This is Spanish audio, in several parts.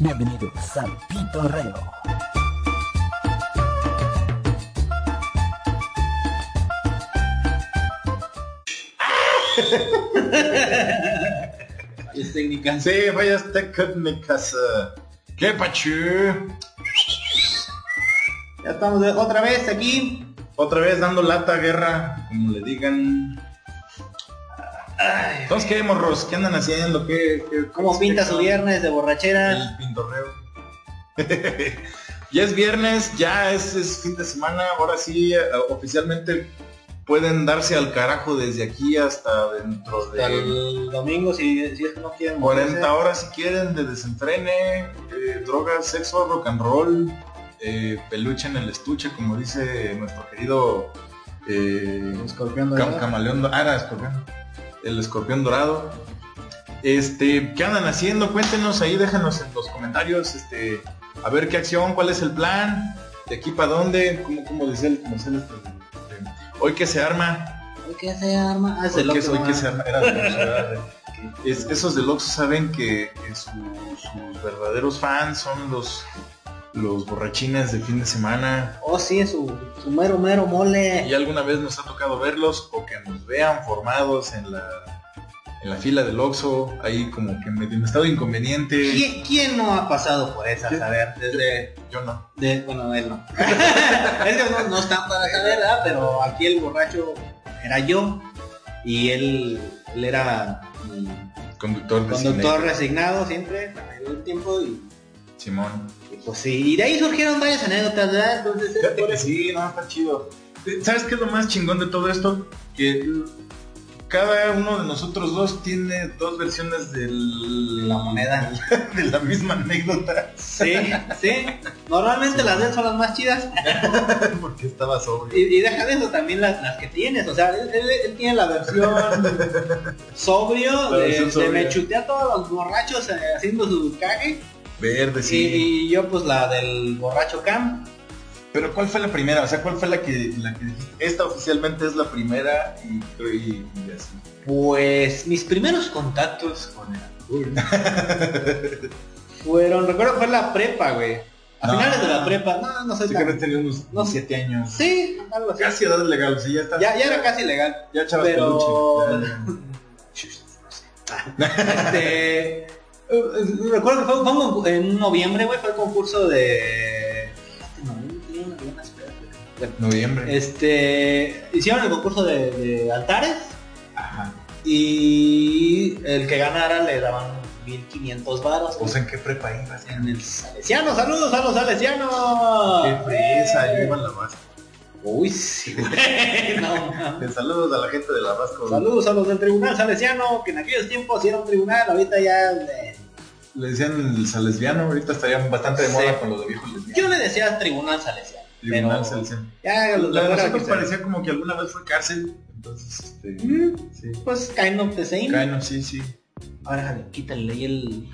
Bienvenidos al Pitorreo. Es técnica. Sí, fallas técnicas. ¿Qué pachu? Ya estamos otra vez aquí. Otra vez dando lata, guerra, como le digan. Entonces, ¿qué, morros? ¿Qué andan haciendo? ¿Qué, qué- ¿Cómo pinta su viernes de borrachera? El pintorreo. ya es viernes, ya es, es fin de semana. Ahora sí, eh, oficialmente pueden darse al carajo desde aquí hasta dentro Hasta de el domingo si, si es que no quieren 40 moverse. horas si quieren de desentrene, eh, drogas, sexo, rock and roll, eh, peluche en el estuche, como dice nuestro querido eh, Escorpión Cam- camaleón. Ah, era escorpión. El escorpión dorado. Este, ¿qué andan haciendo? Cuéntenos ahí, déjanos en los comentarios, este, a ver qué acción, cuál es el plan, de aquí para dónde, como, como decía el comercial este de- hoy que se arma, Hoy que se arma. Ah, es hoy que, hoy que se arma, era de. Es- esos del Oxxo saben que, que su- sus verdaderos fans son los los borrachines de fin de semana Oh, sí, su, su mero, mero mole. y alguna vez nos ha tocado verlos o que nos vean formados en la en la fila del Oxxo, ahí como que medio en estado inconveniente. ¿Quién, quién no ha pasado por esa? A ver, desde... Yo no. De, bueno, él no. es que no, no están para saber, ¿verdad? Pero aquí el borracho era yo y él, él era Conductor conductor resignado siempre, mayoría del tiempo y, Simón. Y pues sí. Y de ahí surgieron varias anécdotas, ¿verdad? Entonces, Fíjate que sí, no, está chido. ¿Sabes qué es lo más chingón de todo esto? Que cada uno de nosotros dos tiene dos versiones del... La moneda. de la misma anécdota. Sí, sí. Normalmente las de él son las más chidas. Porque estaba sobrio. Y, y deja de eso también las, las que tienes. O sea, él, él- él tiene la versión sobrio, La de, de me chuté a todos los borrachos eh, haciendo su cague. Verde, sí. y yo pues la del borracho Cam. Pero ¿cuál fue la primera? O sea, ¿cuál fue la que, la que? Esta oficialmente es la primera y, y, y así. Pues mis primeros contactos con el alcohol fueron, recuerdo fue la prepa, güey. A No. finales de la prepa, no, no sé. Así que tenía unos No sé. 7 años. Sí, algo así. Casi edad legal, sea, ya está. Ya, ya era casi legal. Ya echabas pero- peluche. Este. Eh, Recuerdo que fue, fue en noviembre, güey, fue el concurso de. Noviembre. Bueno. Este. Hicieron el concurso de, de altares Ajá. y el que ganara le daban 1500 varos. O sea, ¿en qué prepa ibas? en el Salesiano, saludos a los salesianos. Qué fresa, yo iba en la base. Uy, sí, güey. No. Saludos a la gente de la Vasco. Saludos a los del Tribunal Salesiano, que en aquellos tiempos era un tribunal, ahorita ya... eh, Le decían el salesbiano, ahorita estaría bastante de Sí. moda con lo de viejos lesbianos. Yo le decía Tribunal Salesiano. Tribunal pero- salesiano. Ya, los La de nosotros parecía como que alguna vez fue cárcel. Entonces, este. Mm, Sí. Pues kind of the same. Caino, sí, sí. Ahora quítale ahí el...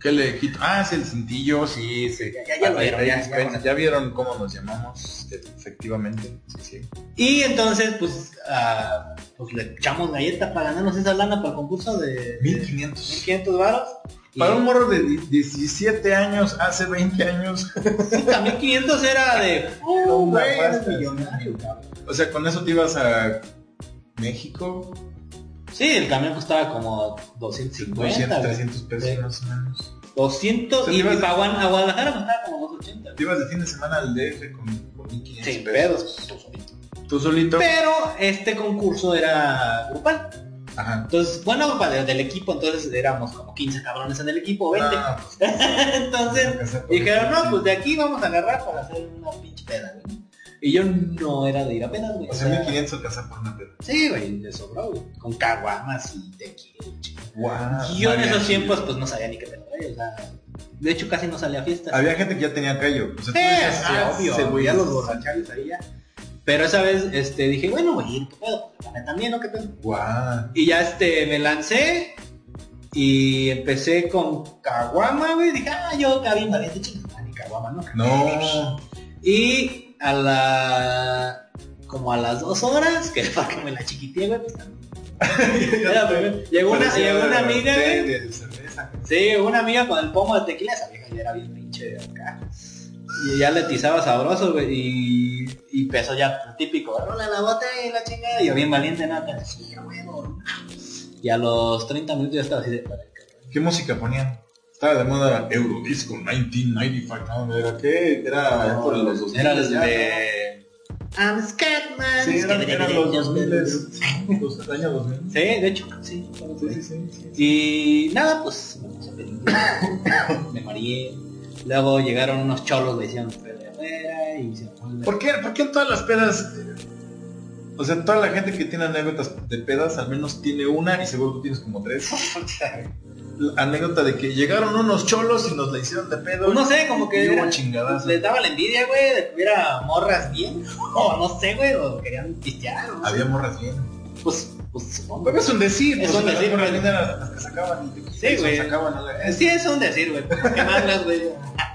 ¿Qué le quito? Ah, sí, el cintillo, sí, sí. Ya- ya- ya lo Ahí- vieron, ya- vieron cómo nos llamamos, efectivamente. Sí, sí. Y entonces, pues, ah, pues le echamos galleta para ganarnos esa lana para el concurso de 1500. 1500 varos. Para un morro de di- 17 años, hace 20 años. puta, 1500 era de... Oh, güey, millonario, sí. O sea, con eso te ibas a México, Sí, el camión costaba como 250. 200, güey. 300 pesos Sí. más o menos. 200 O sea, y para a Guadalajara costaba como 280. Te ibas de fin de semana al DF con, con 1500 Sin pesos. tú solito. Tú solito. Pero este concurso era grupal. Ajá. Entonces, bueno, para del equipo, entonces éramos como 15 cabrones en el equipo, 20. Ah, pues, entonces dijeron, no, pues de aquí vamos a agarrar para hacer una pinche peda, güey. Y yo no era de ir a pedas, güey. O sea, 1500 alcanzar por una peda. Sí, güey, de sobró, güey. Con caguamas y tequila. Wow. Y yo en esos tiempos, pues no sabía ni qué pedo, güey. O sea, de hecho casi no salía a fiestas. Había gente que ya tenía callo. O sea, Sí, decías, ah, obvio. Se güey los borrachales ahí ya. Pero esa vez este, dije, bueno, voy a ir, ¿qué pedo? Pues, también, ¿no? ¿Qué pedo? Guau. Y ya este, me lancé y empecé con Caguama, güey. Dije, ah, yo cabin valiente, chingada, ni Caguama, ¿no? No. Y a la... como a las dos horas, que para que me la chiquiteé, güey, pues también. Primero. Llegó una, llegó una amiga, té güey. de cerveza. Sí, una amiga con el pomo de tequila, esa vieja ya era bien pinche de acá. Y ya le tizaba sabroso, güey, y, y empezó ya típico, rola la bota y la chingada, y yo bien valiente, nada, sí, huevo. Y a los 30 minutos ya estaba así de... ¿Qué música ponían? Estaba de moda Eurodisco 1995, ¿no? ¿Era qué? Era No, por los 2000 Era desde... I'm Scatman. Sí, eran, eran los 2000, los años 2000. Sí, de hecho, sí. Sí, sí, sí, sí. Y nada, pues me mareé. Luego llegaron unos cholos, me hicieron afuera y se ¿Por qué, ¿Por qué en todas las pedas? O sea, toda la gente que tiene anécdotas de pedas al menos tiene una y seguro tú tienes como tres. La anécdota de que llegaron unos cholos y nos la hicieron de pedo. No sé, como que era- les daba la envidia, güey, de que hubiera morras bien. O no sé, güey, o querían pistear. sé. Había morras bien. Pues, pues supongo. Pero es un decir, Es pues, un decir, güey. las que sacaban Sí, y se güey. la- Sí, es un decir, güey. ¿Qué más, güey?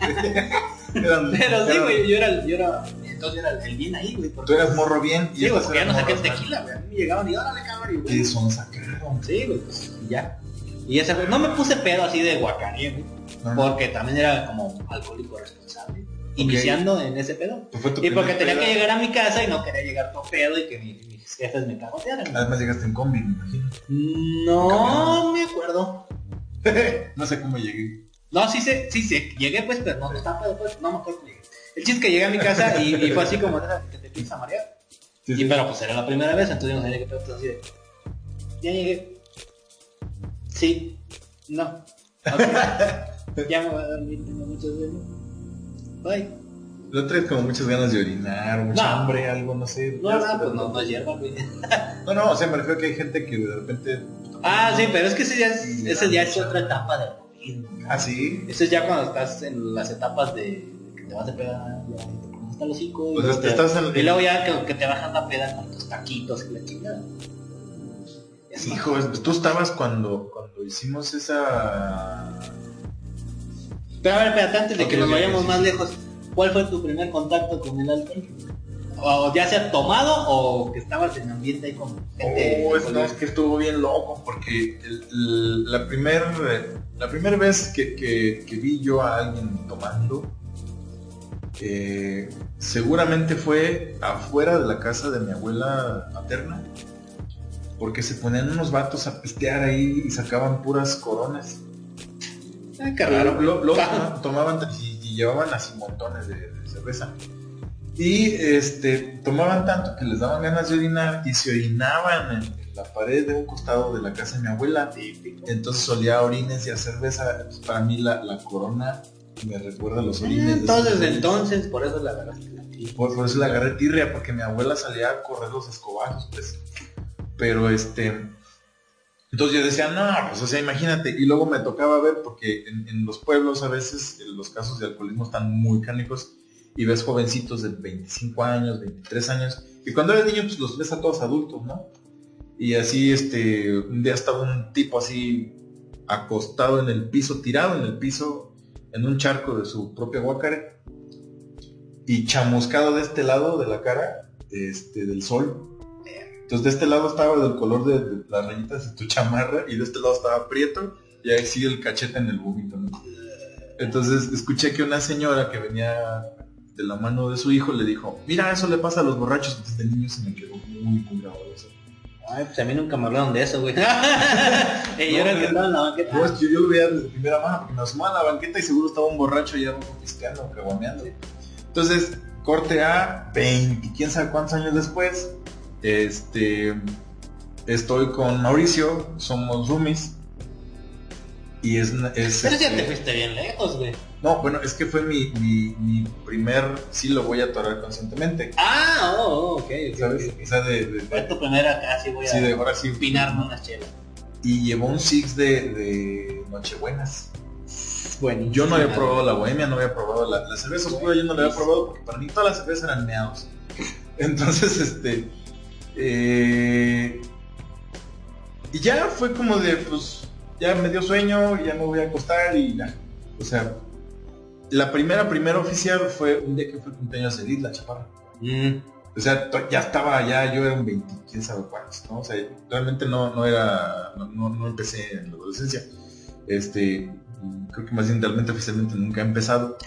eran- Pero sí, güey, yo era, el- yo era, entonces yo era el bien ahí, güey. Tú eras morro bien y Sí, güey, porque ya no saqué tequila, güey. A mí me llegaban y órale, cabrón, güey. ¿Qué son sacaron? Sí, güey, pues ya. Y ese fue, no me puse pedo así de guacaría, güey. No, no. Porque también era como alcohólico responsable. Iniciando en ese pedo. Y porque tenía que llegar a mi casa y no quería llegar todo pedo y que mi- mis jefes me cagotearan. güey. Además llegaste en combi, me imagino. No me acuerdo. no sé cómo llegué. No, sí sé, sí sé. Llegué pues, pero no, estaba pedo, pues, no me acuerdo llegué. El chiste es que llegué a mi casa y, y fue así como que te a marear. Sí, Y pero pues era la primera vez, entonces yo no sabía qué pedo, así de... Ya llegué. Sí. No. Ok. ya me voy a dormir, tengo mucho sueño. Bye. No traes como muchas ganas de orinar, mucha No. hambre, algo, no sé. No, no, pues no, no hierba, güey. No, no, o sea, me refiero a que hay gente que de repente... Ah, sí, pero es que ese ya es, ese ya es otra etapa del alcoholismo. Ah, sí. Eso es ya cuando estás en las etapas de que te vas a pegar, ya hasta los y Pues luego te estás en- Y luego ya que, que te bajas la peda con tus taquitos y la chingada. Hijo, tú estabas cuando, cuando hicimos esa... Pero a ver, espérate, antes de que nos vayamos más lejos, ¿cuál fue tu primer contacto con el alcohol? O ya sea tomado o que estabas en ambiente ahí con gente. Oh, es, no, es que estuvo bien loco porque el- el- la primer la primera vez que, que- que vi yo a alguien tomando eh, seguramente fue afuera de la casa de mi abuela materna porque se ponían unos vatos a pistear ahí y sacaban puras coronas Ah, raro. Lo- lo- toma- tomaban y, y llevaban así montones de, de cerveza. Y este tomaban tanto que les daban ganas de orinar y se orinaban en, la pared de un costado de la casa de mi abuela. Entonces olía a orines y a cerveza. Pues, para mí la, la corona me recuerda a los orines. de Entonces, esos- entonces, por eso la agarraste. por, por eso la agarré tirria, porque mi abuela salía a correr los escobazos, pues. Pero este. Entonces yo decía, no, pues o sea, imagínate. Y luego me tocaba ver, porque en, los pueblos a veces eh, los casos de alcoholismo están muy cánicos y ves jovencitos de 25 años, 23 años. Y cuando eres niño, pues los ves a todos adultos, ¿no? Y así, este, un día estaba un tipo así acostado en el piso, tirado en el piso, en un charco de su propia guacare y chamuscado de este lado de la cara este, del sol. Entonces de este lado estaba del color de, de las rayitas de tu chamarra y de este lado estaba prieto y ahí sigue el cachete en el bubito. ¿no? Entonces escuché que una señora que venía de la mano de su hijo le dijo, mira, eso le pasa a los borrachos. Desde niño se me quedó muy, muy grabado eso. Ay, pues a mí nunca me hablaron de eso, güey. Yo No, era el que estaba en la banqueta. No, es que yo, yo lo veía desde primera mano porque me asomaba a la banqueta y seguro estaba un borracho y era un pisteando, caguameando. Entonces, corte a 20, quién sabe cuántos años después, este, estoy con Mauricio, somos roomies. Y es, es Pero ya te este, fuiste bien lejos, güey. no, bueno, es que fue mi, mi, mi primer, sí lo voy a atorar conscientemente, Ah, oh, oh, ok, ok, ¿sabes? ok, ok. O sea, de, de- Fue tu primera casi voy a sí, de ahora sí. empinarme unas chelas. Y llevó un six de, de Nochebuenas. Bueno, Yo no había probado la bohemia, no había probado la, la cerveza oscura, yo no la había probado porque para mí todas las cervezas eran meados. Entonces, este... eh, y ya fue como de, pues, ya me dio sueño, ya me voy a acostar y ya. O sea, la primera, primera oficial fue un día que fue cumpleaños de Edith, la chaparra. Mm, O sea, ya estaba, ya yo era un 20, quién sabe cuántos, ¿no? O sea, realmente no, no era, no, no, no empecé en la adolescencia. Este, creo que más bien realmente oficialmente nunca ha empezado.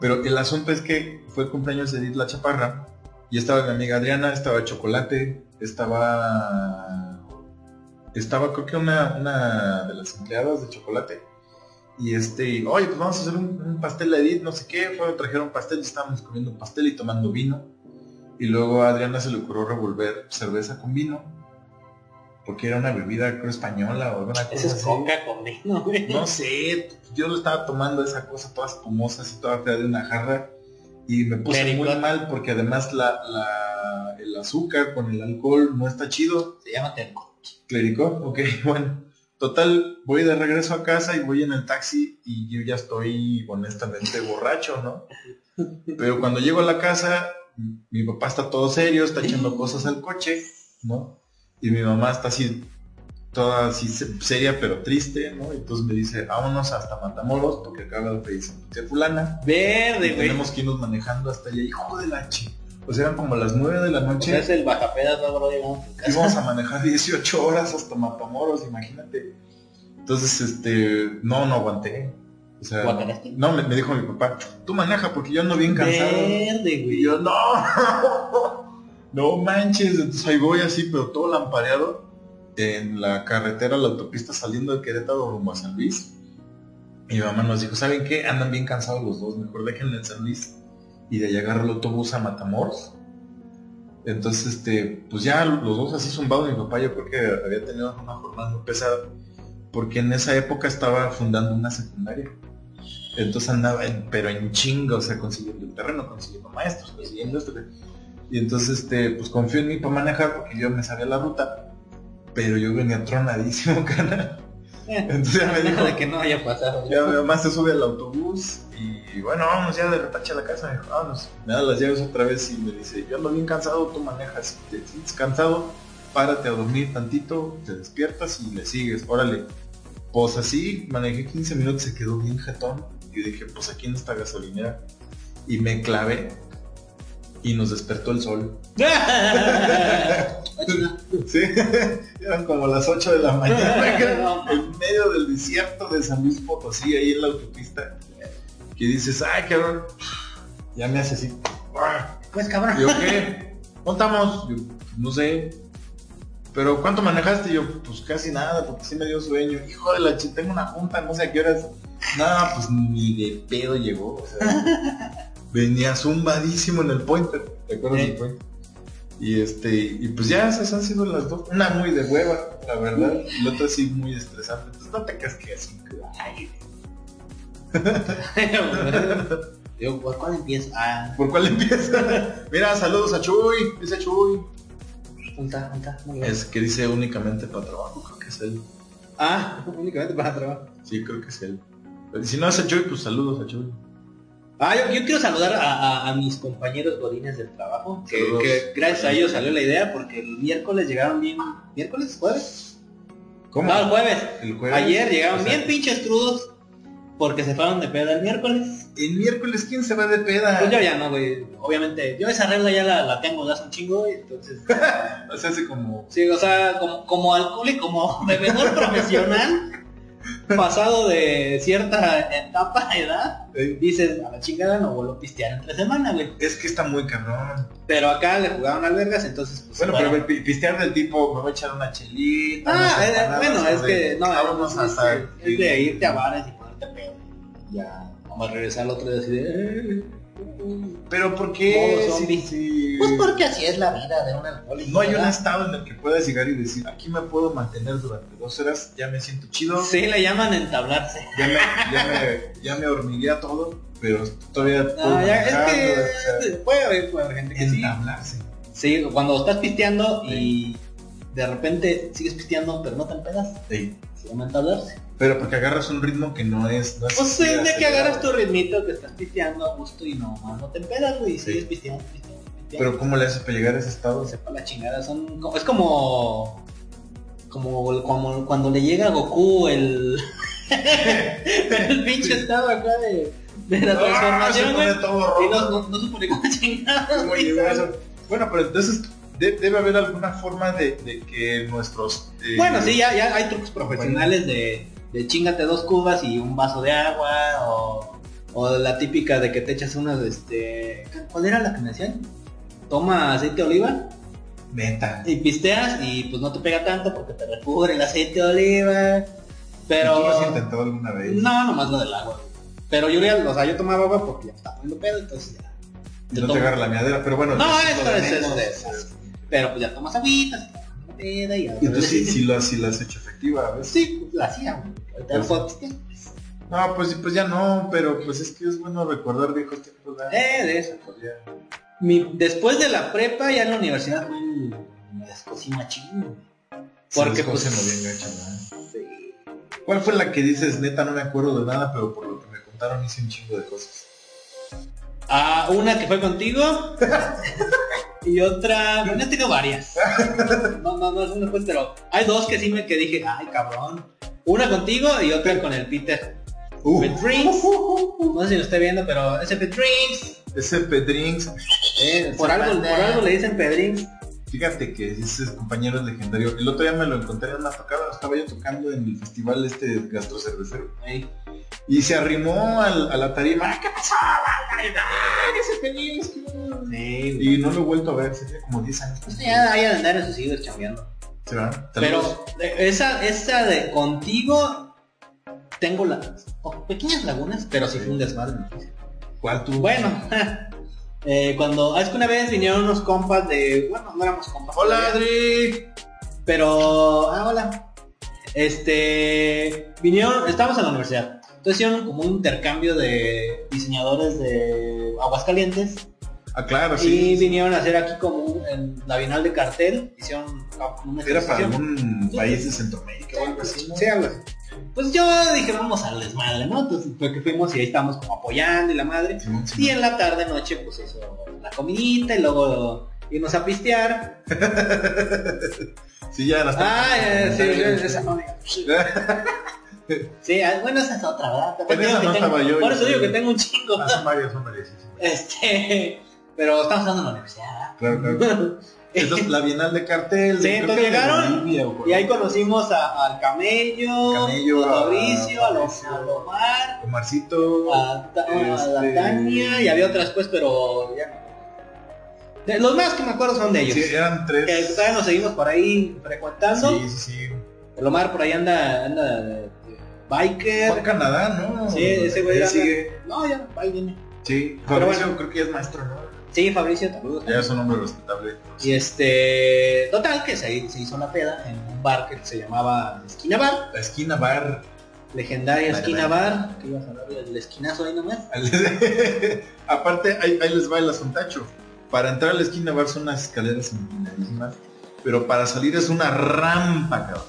Pero el asunto es que fue el cumpleaños de Edith La Chaparra y estaba mi amiga Adriana, estaba Chocolate, estaba... Estaba creo que una, una de las empleadas de Chocolate. Y este, oye, pues vamos a hacer un, un pastel de Edith, no sé qué, fue, trajeron pastel y estábamos comiendo un pastel y tomando vino. Y luego a Adriana se le ocurrió revolver cerveza con vino. Porque era una bebida creo española o alguna cosa es así. coca con vino. No sé, yo lo estaba tomando esa cosa toda espumosa, así toda fea de una jarra. Y me puse muy Clericot. mal porque además la, la- el azúcar con el alcohol no está chido. Se llama terco. Clericó, ok, bueno. Total, voy de regreso a casa y voy en el taxi y yo ya estoy honestamente borracho, ¿no? Pero cuando llego a la casa, mi papá está todo serio, está echando cosas al coche, ¿no? Y mi mamá está así, toda así se- seria pero triste, ¿no? Entonces me dice, vámonos hasta Matamoros porque acaba de pedirse de fulana. Verde, güey. tenemos que irnos manejando hasta allá, hijo de la chi. Pues eran como las 9 de la noche. es el bajapedas, no, bro. Íbamos a manejar 18 horas hasta Matamoros, imagínate. Entonces, este, no, no aguanté. O sea, no, me, me dijo mi papá, tú maneja porque yo ando bien cansado. Verde, Y güey. yo, no, no manches. Entonces ahí voy así, pero todo lampareado en la carretera, la autopista saliendo de Querétaro rumbo a San Luis. Mi mamá nos dijo, ¿saben qué? Andan bien cansados los dos, mejor déjenle en San Luis. Y de ahí agarro el autobús a Matamoros. Entonces, este, pues ya los dos así zumbados, mi papá yo creo que había tenido una jornada muy pesada, porque en esa época estaba fundando una secundaria. Entonces andaba, pero en chinga, o sea, consiguiendo el terreno, consiguiendo maestros, consiguiendo esto. Y entonces, este, pues confío en mí para manejar, porque yo me sabía la ruta, pero yo venía tronadísimo, cara. Entonces ya me dijo, de que no haya pasado. ya mi mamá se sube al autobús y bueno, vamos ya de retache a la casa, me dijo, vámonos. Me da las llaves otra vez y me dice, yo ando bien cansado, tú manejas, te sientes cansado, párate a dormir tantito, te despiertas y le sigues, órale. Pues así, manejé 15 minutos, se quedó bien jetón y dije, pues aquí en esta gasolinera. Y me clavé y nos despertó el sol. Sí, eran como las 8 de la mañana, en medio del desierto de San Luis Potosí, ahí en la autopista, que dices, ay, cabrón, ya me hace así. Pues cabrón. Yo, ¿qué? ¿Dónde estamos? Yo, no sé. Pero ¿cuánto manejaste? Yo, pues casi nada, porque sí me dio sueño. Hijo de la ch... tengo una junta, no sé a qué horas. Nada, pues ni de pedo llegó. O sea, venía zumbadísimo en el pointer. ¿Te acuerdas Sí. del pointer? Y este, y pues ya esas han sido las dos. Una muy de hueva, la verdad. Y la otra sí muy estresante. Entonces no te casques así. Ay, Digo, ¿por cuál empieza? Ah, ¿Por cuál empieza? Mira, saludos a Chuy. Dice Chuy. junta, junta. muy bien. Es que dice únicamente para trabajo, creo que es él. Ah, únicamente para trabajo. Sí, creo que es él. Pero si no es a Chuy, pues saludos a Chuy. Ah, yo, yo quiero saludar a, a- a mis compañeros godines del trabajo, que, gracias a ellos salió la idea, porque el miércoles llegaron bien... ¿Miércoles? ¿Jueves? ¿Cómo? No, el jueves. El jueves. Ayer llegaron O sea, bien pinches crudos, porque se fueron de peda el miércoles. El miércoles, ¿quién se va de peda? Pues yo ya no, güey. Obviamente, yo esa regla ya la, la tengo de hace un chingo, y entonces... O sea, hace como... Sí, o sea, como, como alcohólico, como bebedor profesional, pasado de cierta etapa edad, eh, dices, a la chingada no vuelvo a pistear entre semana, güey. es que está muy cabrón. Pero acá le jugaban albergas, entonces, pues, Bueno, bueno. pero pi- pistear del tipo, me voy a echar una chelita. Ah, eh, empanadas, bueno, es que, no, es, hasta... es de irte a bares y ponerte pedo. Ya, vamos a regresar al otro día así de... Pero ¿por qué? Modo zombie. Sí, sí. Pues porque así es la vida de un alcohólico. No hay un estado en el que puedas llegar y decir, aquí me puedo mantener durante dos horas, ya me siento chido, Sí, le llaman entablarse. ya, me, ya, me, ya me hormigué a todo, pero todavía puedo No, ya, es que o sea, puede haber, puede haber gente que sí. entablarse. Sí, cuando estás pisteando y de repente sigues pisteando pero no te empedas, Sí. Se llama entablarse. Pero porque agarras un ritmo que no es... No es Pues es de que agarras tu ritmito, que estás pisteando a gusto y no, no te empedas, güey, y Sí. sigues pisteando, pisteando, pisteando. Pero ¿cómo le haces para llegar a ese estado? sepa la chingada, son como- es como como, como cuando le llega a Goku el el pinche estado acá de, de la Ah, transformación, se güey. pone todo Y no, rojo. no, no supo ni cómo chingada. Bueno, pero entonces de- debe haber alguna forma de, de que nuestros... eh, Bueno, sí, ya, ya hay trucos profesionales de, de chingate dos cubas y un vaso de agua, o, o la típica de que te echas unas, este, ¿cuál era la que me decían? Toma aceite de oliva Neta. y pisteas y pues no te pega tanto porque te recubre el aceite de oliva, pero... ¿Tú lo has intentado alguna vez? No, nomás lo del agua. Pero yo, o sea, yo tomaba agua porque ya estaba poniendo pedo, entonces ya. No te agarra la miadera, pero bueno. No, esto de es- es Pero pues ya tomas agüitas, y tú sí, sí, lo, sí la has hecho efectiva, ¿ves? Sí, pues la hacía, güey. Ahorita no. No, pues, pues ya no, pero pues es que es bueno recordar viejos tiempos. Eh, de eso. Pues ya. Mi, después de la prepa, ya en la universidad fue el- me descosí machín. Porque pues... bien gacho, ¿verdad? sí. ¿Cuál fue la que dices, neta, no me acuerdo de nada, pero por lo que me contaron hice un chingo de cosas? Ah, una que fue contigo. y otra... Bueno, tengo varias. No, no, no es una pues, pero hay dos que sí me que dije, ay cabrón. Una contigo y otra con el Peter. Uh, Pet Drinks. No sé si lo estoy viendo, pero ese Pet Drinks. ese Pedrinks, Eh, por, algo, por algo le dicen Pet Drinks. Fíjate que ese compañero es legendario. El otro día me lo encontré en una tocada, estaba yo tocando en el festival este gastrocervecero. Ahí. Y se arrimó al, a la tarima, "Ah, ¿qué pasó? Ese Pedrinks, qué bueno". Sí. Y no lo he vuelto a ver, sería como 10 años. Pues ya hay andar en sus hijos chambeando. ¿Se. Pero esa, esa de contigo tengo las oh, pequeñas lagunas, pero sí fue un desmadre. ¿Cuál tú? Bueno, eh, cuando ah, es que una vez vinieron unos compas de, bueno, no éramos compas. Hola Adri. Pero, ah, hola. Este, vinieron, estábamos en la universidad. Entonces hicieron como un intercambio de diseñadores de Aguascalientes Ah, claro, y sí. vinieron a hacer aquí como un- en la Bienal de Cartel, hicieron una Era para Sí. país de Centroamérica o algo así, ¿no? Sí, algo así. Pues yo dije, vamos al desmadre, ¿no? Entonces fue que fuimos y ahí estábamos como apoyando y la madre. Y en la tarde noche pues hizo la comidita y luego irnos a pistear. Sí, ya las Ah, eh, sí, esa Sí, bueno, esa es otra, ¿verdad? Por eso digo no que tengo- estaba yo, Por yo eso digo soy- que tengo un chingo. Ah, son varias, son varias, sí, son varias. Este, pero estamos hablando de la universidad. Claro, claro. Entonces, la Bienal de Cartel. Sí, entonces llegaron Bolivia Y ahí conocimos a- al camello, Camello, a Mauricio, a, Lo- Mauricio. a Lomar, Omarcito. a, Ta- a la Este- Tania y había otras pues, pero ya no. De- los más que me acuerdo son de ellos. Sí, eran tres. Que todavía nos seguimos por ahí frecuentando. Sí, sí, sí. El Omar por ahí anda, anda de Fue a biker. Canadá, ¿no? Sí, ese güey sigue. No, ya, ahí viene. Sí, Fabricio bueno. creo que ya es maestro, ¿no? Sí, Fabricio, saludos. Ya es un hombre respetable. Y este, total, que se, se hizo la peda en un bar que se llamaba Esquina Bar, La esquina bar. legendaria Esquina. Bar, que ibas a hablar del esquinazo ahí nomás. Aparte, ahí, ahí les va el asuntacho. Para entrar a la esquina bar son unas escaleras empinadísimas, pero para salir es una rampa, cabrón.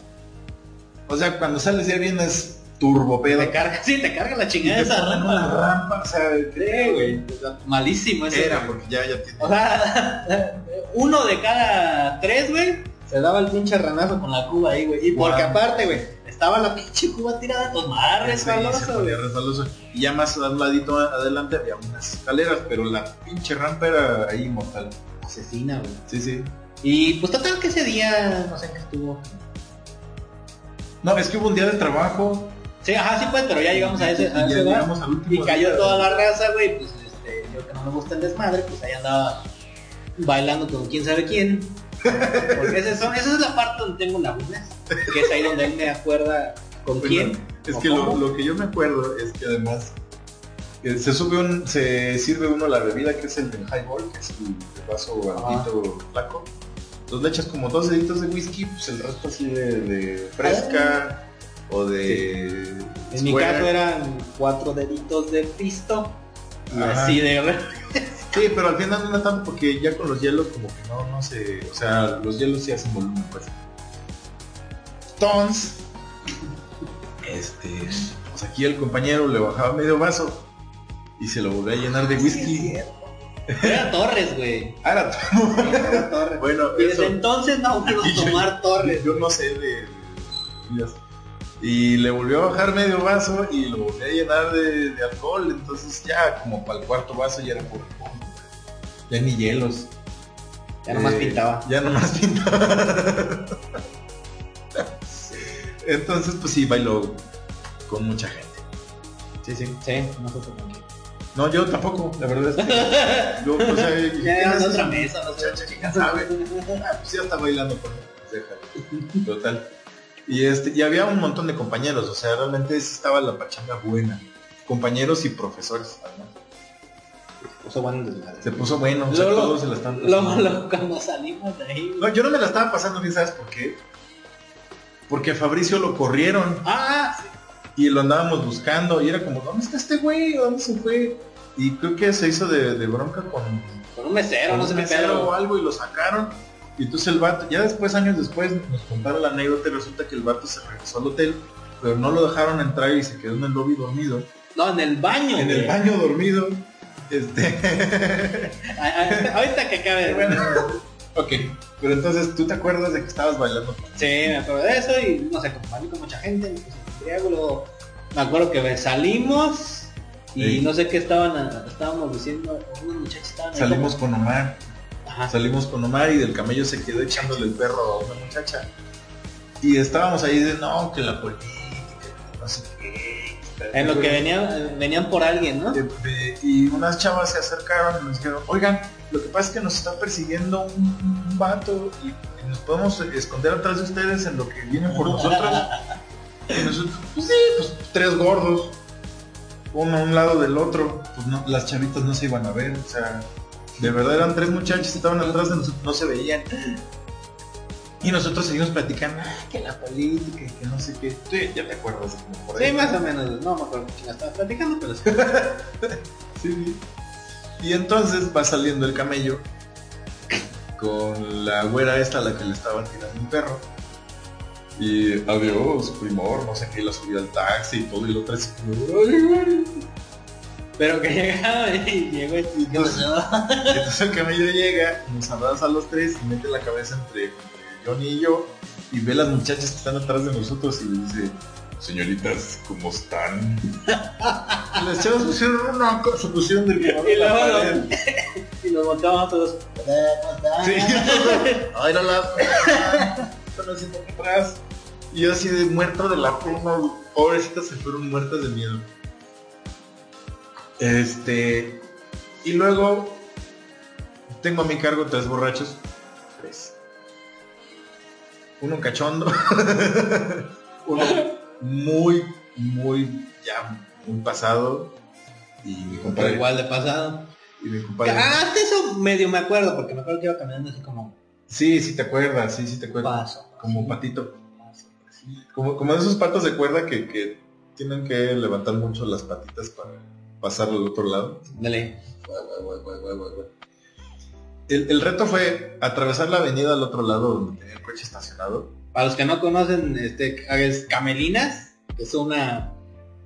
O sea, cuando sales ya vienes turbopedo. Te carga, sí, te carga la chingada esa rampa. una rampa, o sea, Sí, güey. Malísimo ese. Era, porque ya, ya tiene. O sea, uno de cada tres, güey, se daba el pinche ranazo con la cuba ahí, güey. Y porque aparte, güey, estaba la pinche cuba tirada, se resbaloso, ponía güey. Y ya más a un ladito adelante había unas escaleras, pero la pinche rampa era ahí mortal. Asesina, güey. Sí, sí. Y pues total que ese día, no sé qué estuvo. No, es que hubo un día de trabajo. Sí, ajá, sí pues, pero ya llegamos a ese, y a ya ese bar. llegamos al último Y cayó toda la raza, güey, pues este, yo que no me gusta el desmadre, pues ahí andaba bailando con quién sabe quién. Porque ese son, esa es la parte donde tengo lagunas, que es ahí donde él me acuerda con Bueno, quién. Es ¿O que lo, que yo me acuerdo es que además eh, se sube un, se sirve uno la bebida que es el del highball, que es el, vaso altito flaco. Entonces le echas como dos deditos de whisky, pues el resto así de, de fresca o de. En mi caso eran cuatro deditos de pisto. Y Ajá. así de... Sí, pero al final no tanto porque ya con los hielos como que no, no sé, o sea, los hielos sí hacen volumen, pues. Entonces, este, pues aquí el compañero le bajaba medio vaso y se lo volvía a llenar de whisky. Era Torres, güey. Ah, era. Era Torres. Bueno, Y desde eso, entonces no vuelvo a Yo- tomar Torres. yo no sé de. Y le volvió a bajar medio vaso y lo volvió a llenar de, de alcohol. Entonces ya como para el cuarto vaso ya era por Ya ni hielos. Ya nomás Eh, pintaba. Ya nomás pintaba. Entonces, pues sí, bailó. con mucha gente. Sí, sí. Sí, también. No, yo tampoco, la verdad es que yo, o sea, Ya ¿quién era es otra esa mesa, no sé. ¿Quién sabe? Ah, pues ya está bailando por déjalo. Total. Y este, y había un montón de compañeros, o sea, realmente sí estaba la pachanga buena. Compañeros y profesores, además. Puso bueno. Se puso bueno, o sea, todos se la están pasando. luego, cuando salimos de ahí. No, yo no me la estaba pasando bien, ¿sabes por qué? Porque a Fabricio lo corrieron Ah, y lo andábamos buscando y era como, ¿dónde está este güey? ¿Dónde se fue? Y creo que se hizo de, de bronca con, con un mesero, con no un sé qué mesero o pedo. algo y lo sacaron. Y entonces el vato, ya después, años después, nos contaron la anécdota y resulta que el vato se regresó al hotel, pero no lo dejaron entrar y se quedó en el lobby dormido. No, en el baño. En el baño dormido. Este. Ah, ah, Ahorita que acabe. bueno, ok. Pero entonces, ¿tú te acuerdas de que estabas bailando? Sí, me acuerdo de eso y no sé, compartí con mucha gente, me puse un triángulo. Me acuerdo que salimos y Sí. no sé qué estaban, estábamos diciendo, unos muchachos estaban ahí Salimos con Omar. Ajá. Salimos con Omar y del camello se quedó echándole el perro a una muchacha. Y estábamos ahí de no, que la política, que no sé qué. En lo que venían, venían por alguien, ¿no? Y unas chavas se acercaron y nos dijeron, oigan, lo que pasa es que nos está persiguiendo un, un vato y, y nos podemos esconder atrás de ustedes en lo que vienen por nosotros. Y nosotros, pues sí, pues tres gordos, uno a un lado del otro, pues no, las chavitas no se iban a ver, o sea, de verdad eran tres muchachos que estaban atrás de nosotros, no se veían. Y nosotros seguimos platicando, "Ah, que la política, que no sé qué. Sí, ya te acuerdas. como por ahí. Sí, más o menos, no me acuerdo quién estaba platicando, pero sí. Sí. Y entonces va saliendo el camello con la güera esta a la que le estaba tirando un perro. Y adiós, primor, no sé qué, la subió al taxi y todo, y lo otra Pero que llegaba y llegó y ¿qué pasó? Y entonces el camello llega, nos abraza a los tres y mete la cabeza entre, entre Johnny y yo y ve las muchachas que están atrás de nosotros y dice, señoritas, ¿cómo están? Las chavas pusieron una se pusieron del Y la. Y nos volteamos todos. Sí, ay, no las están haciendo aquí atrás. Y yo así de muerto de la pena, pobrecitas se fueron muertas de miedo. Este, y luego tengo a mi cargo tres borrachos. Tres. Uno cachondo. Uno muy, muy, ya muy pasado. Y mi Pero compadre. igual de pasado. Y mi compadre. Ah, hasta eso medio me acuerdo, porque me acuerdo que iba caminando así como Sí, sí te acuerdas, sí, sí te acuerdas. paso. Como patito. Como, como de esos patos de cuerda que, que tienen que levantar mucho las patitas para pasar al otro lado. Dale. El, el reto fue atravesar la avenida al otro lado donde tenía el coche estacionado. Para los que no conocen, este es Camelinas, que es una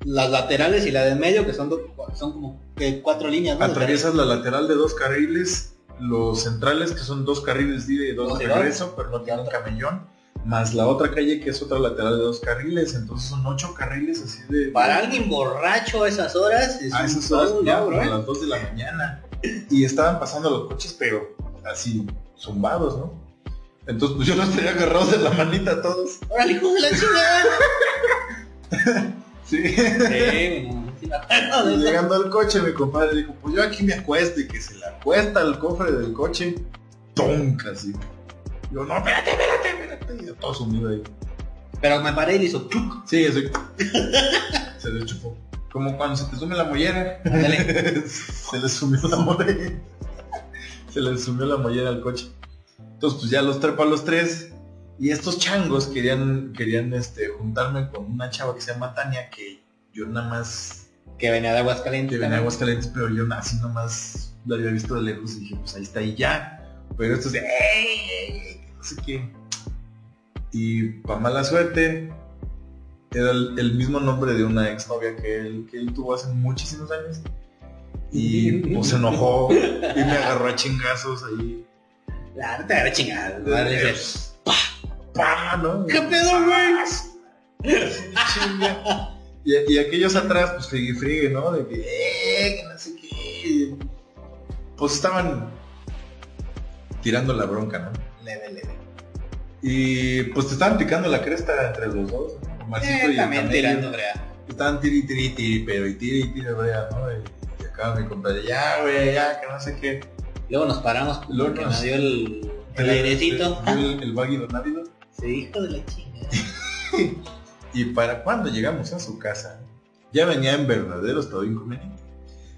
las laterales y la de medio que son do- son como que cuatro líneas, ¿no? Atraviesas la lateral de dos carriles, los centrales que son dos carriles de ida y dos de regreso, pero no tienen camellón, más la otra calle que es otra lateral de dos carriles, entonces son ocho carriles así de... Para alguien borracho a esas horas es a esas horas, ya, a ¿eh? las 2 de la mañana. Y estaban pasando los coches, pero así, zumbados, ¿no? Entonces, pues yo los tenía agarrados de la manita a todos. ¡Órale, hijo de la chingada! Sí. Bueno, Y llegando al coche, mi compadre dijo, pues yo aquí me acuesto y que se le acuesta al cofre del coche. ¡Tonca! Así. Yo, no, espérate, espérate. Y todo sumido ahí. Pero me paré y le hizo. Sí, se le chupó. Como cuando se te sume la mollera. Se le sumió la mollera. se le sumió la mollera al coche. Entonces, pues ya los trepa a los tres. Y estos changos querían, querían este, juntarme con una chava que se llama Tania, que yo nada más Que venía de Aguascalientes. que venía de. Aguascalientes, pero yo así nomás lo había visto de lejos y dije, pues ahí está y ya. Pero estos de, ¡ey, ey, ey! que no sé qué. Y para mala suerte, era el, el mismo nombre de una exnovia que él, que él tuvo hace muchísimos años. Y pues se enojó y me agarró a chingazos ahí. Ah, no te agarré chingada. madre, dice, ¡Pah! ¿no? ¿Qué pedo, güey? Y, y aquellos atrás, pues friegue, friegue, ¿no? De que, eh, que no sé qué. Pues estaban tirando la bronca, ¿no? Leve, leve. Y pues te estaban picando la cresta entre los dos. Marcito Eh, y el también tirando, brea. Estaban tiri, tiri, tiri, pero y tiri, tiri, vea, ¿no? Y, y acá mi compadre, ya, güey, ya, que no sé qué. Luego nos paramos Luego porque nos- nos dio el, el airecito. El, el baggy donávido. Sí, hijo de la chingada. Y para cuando llegamos a su casa, ya venía en verdadero estado inconveniente.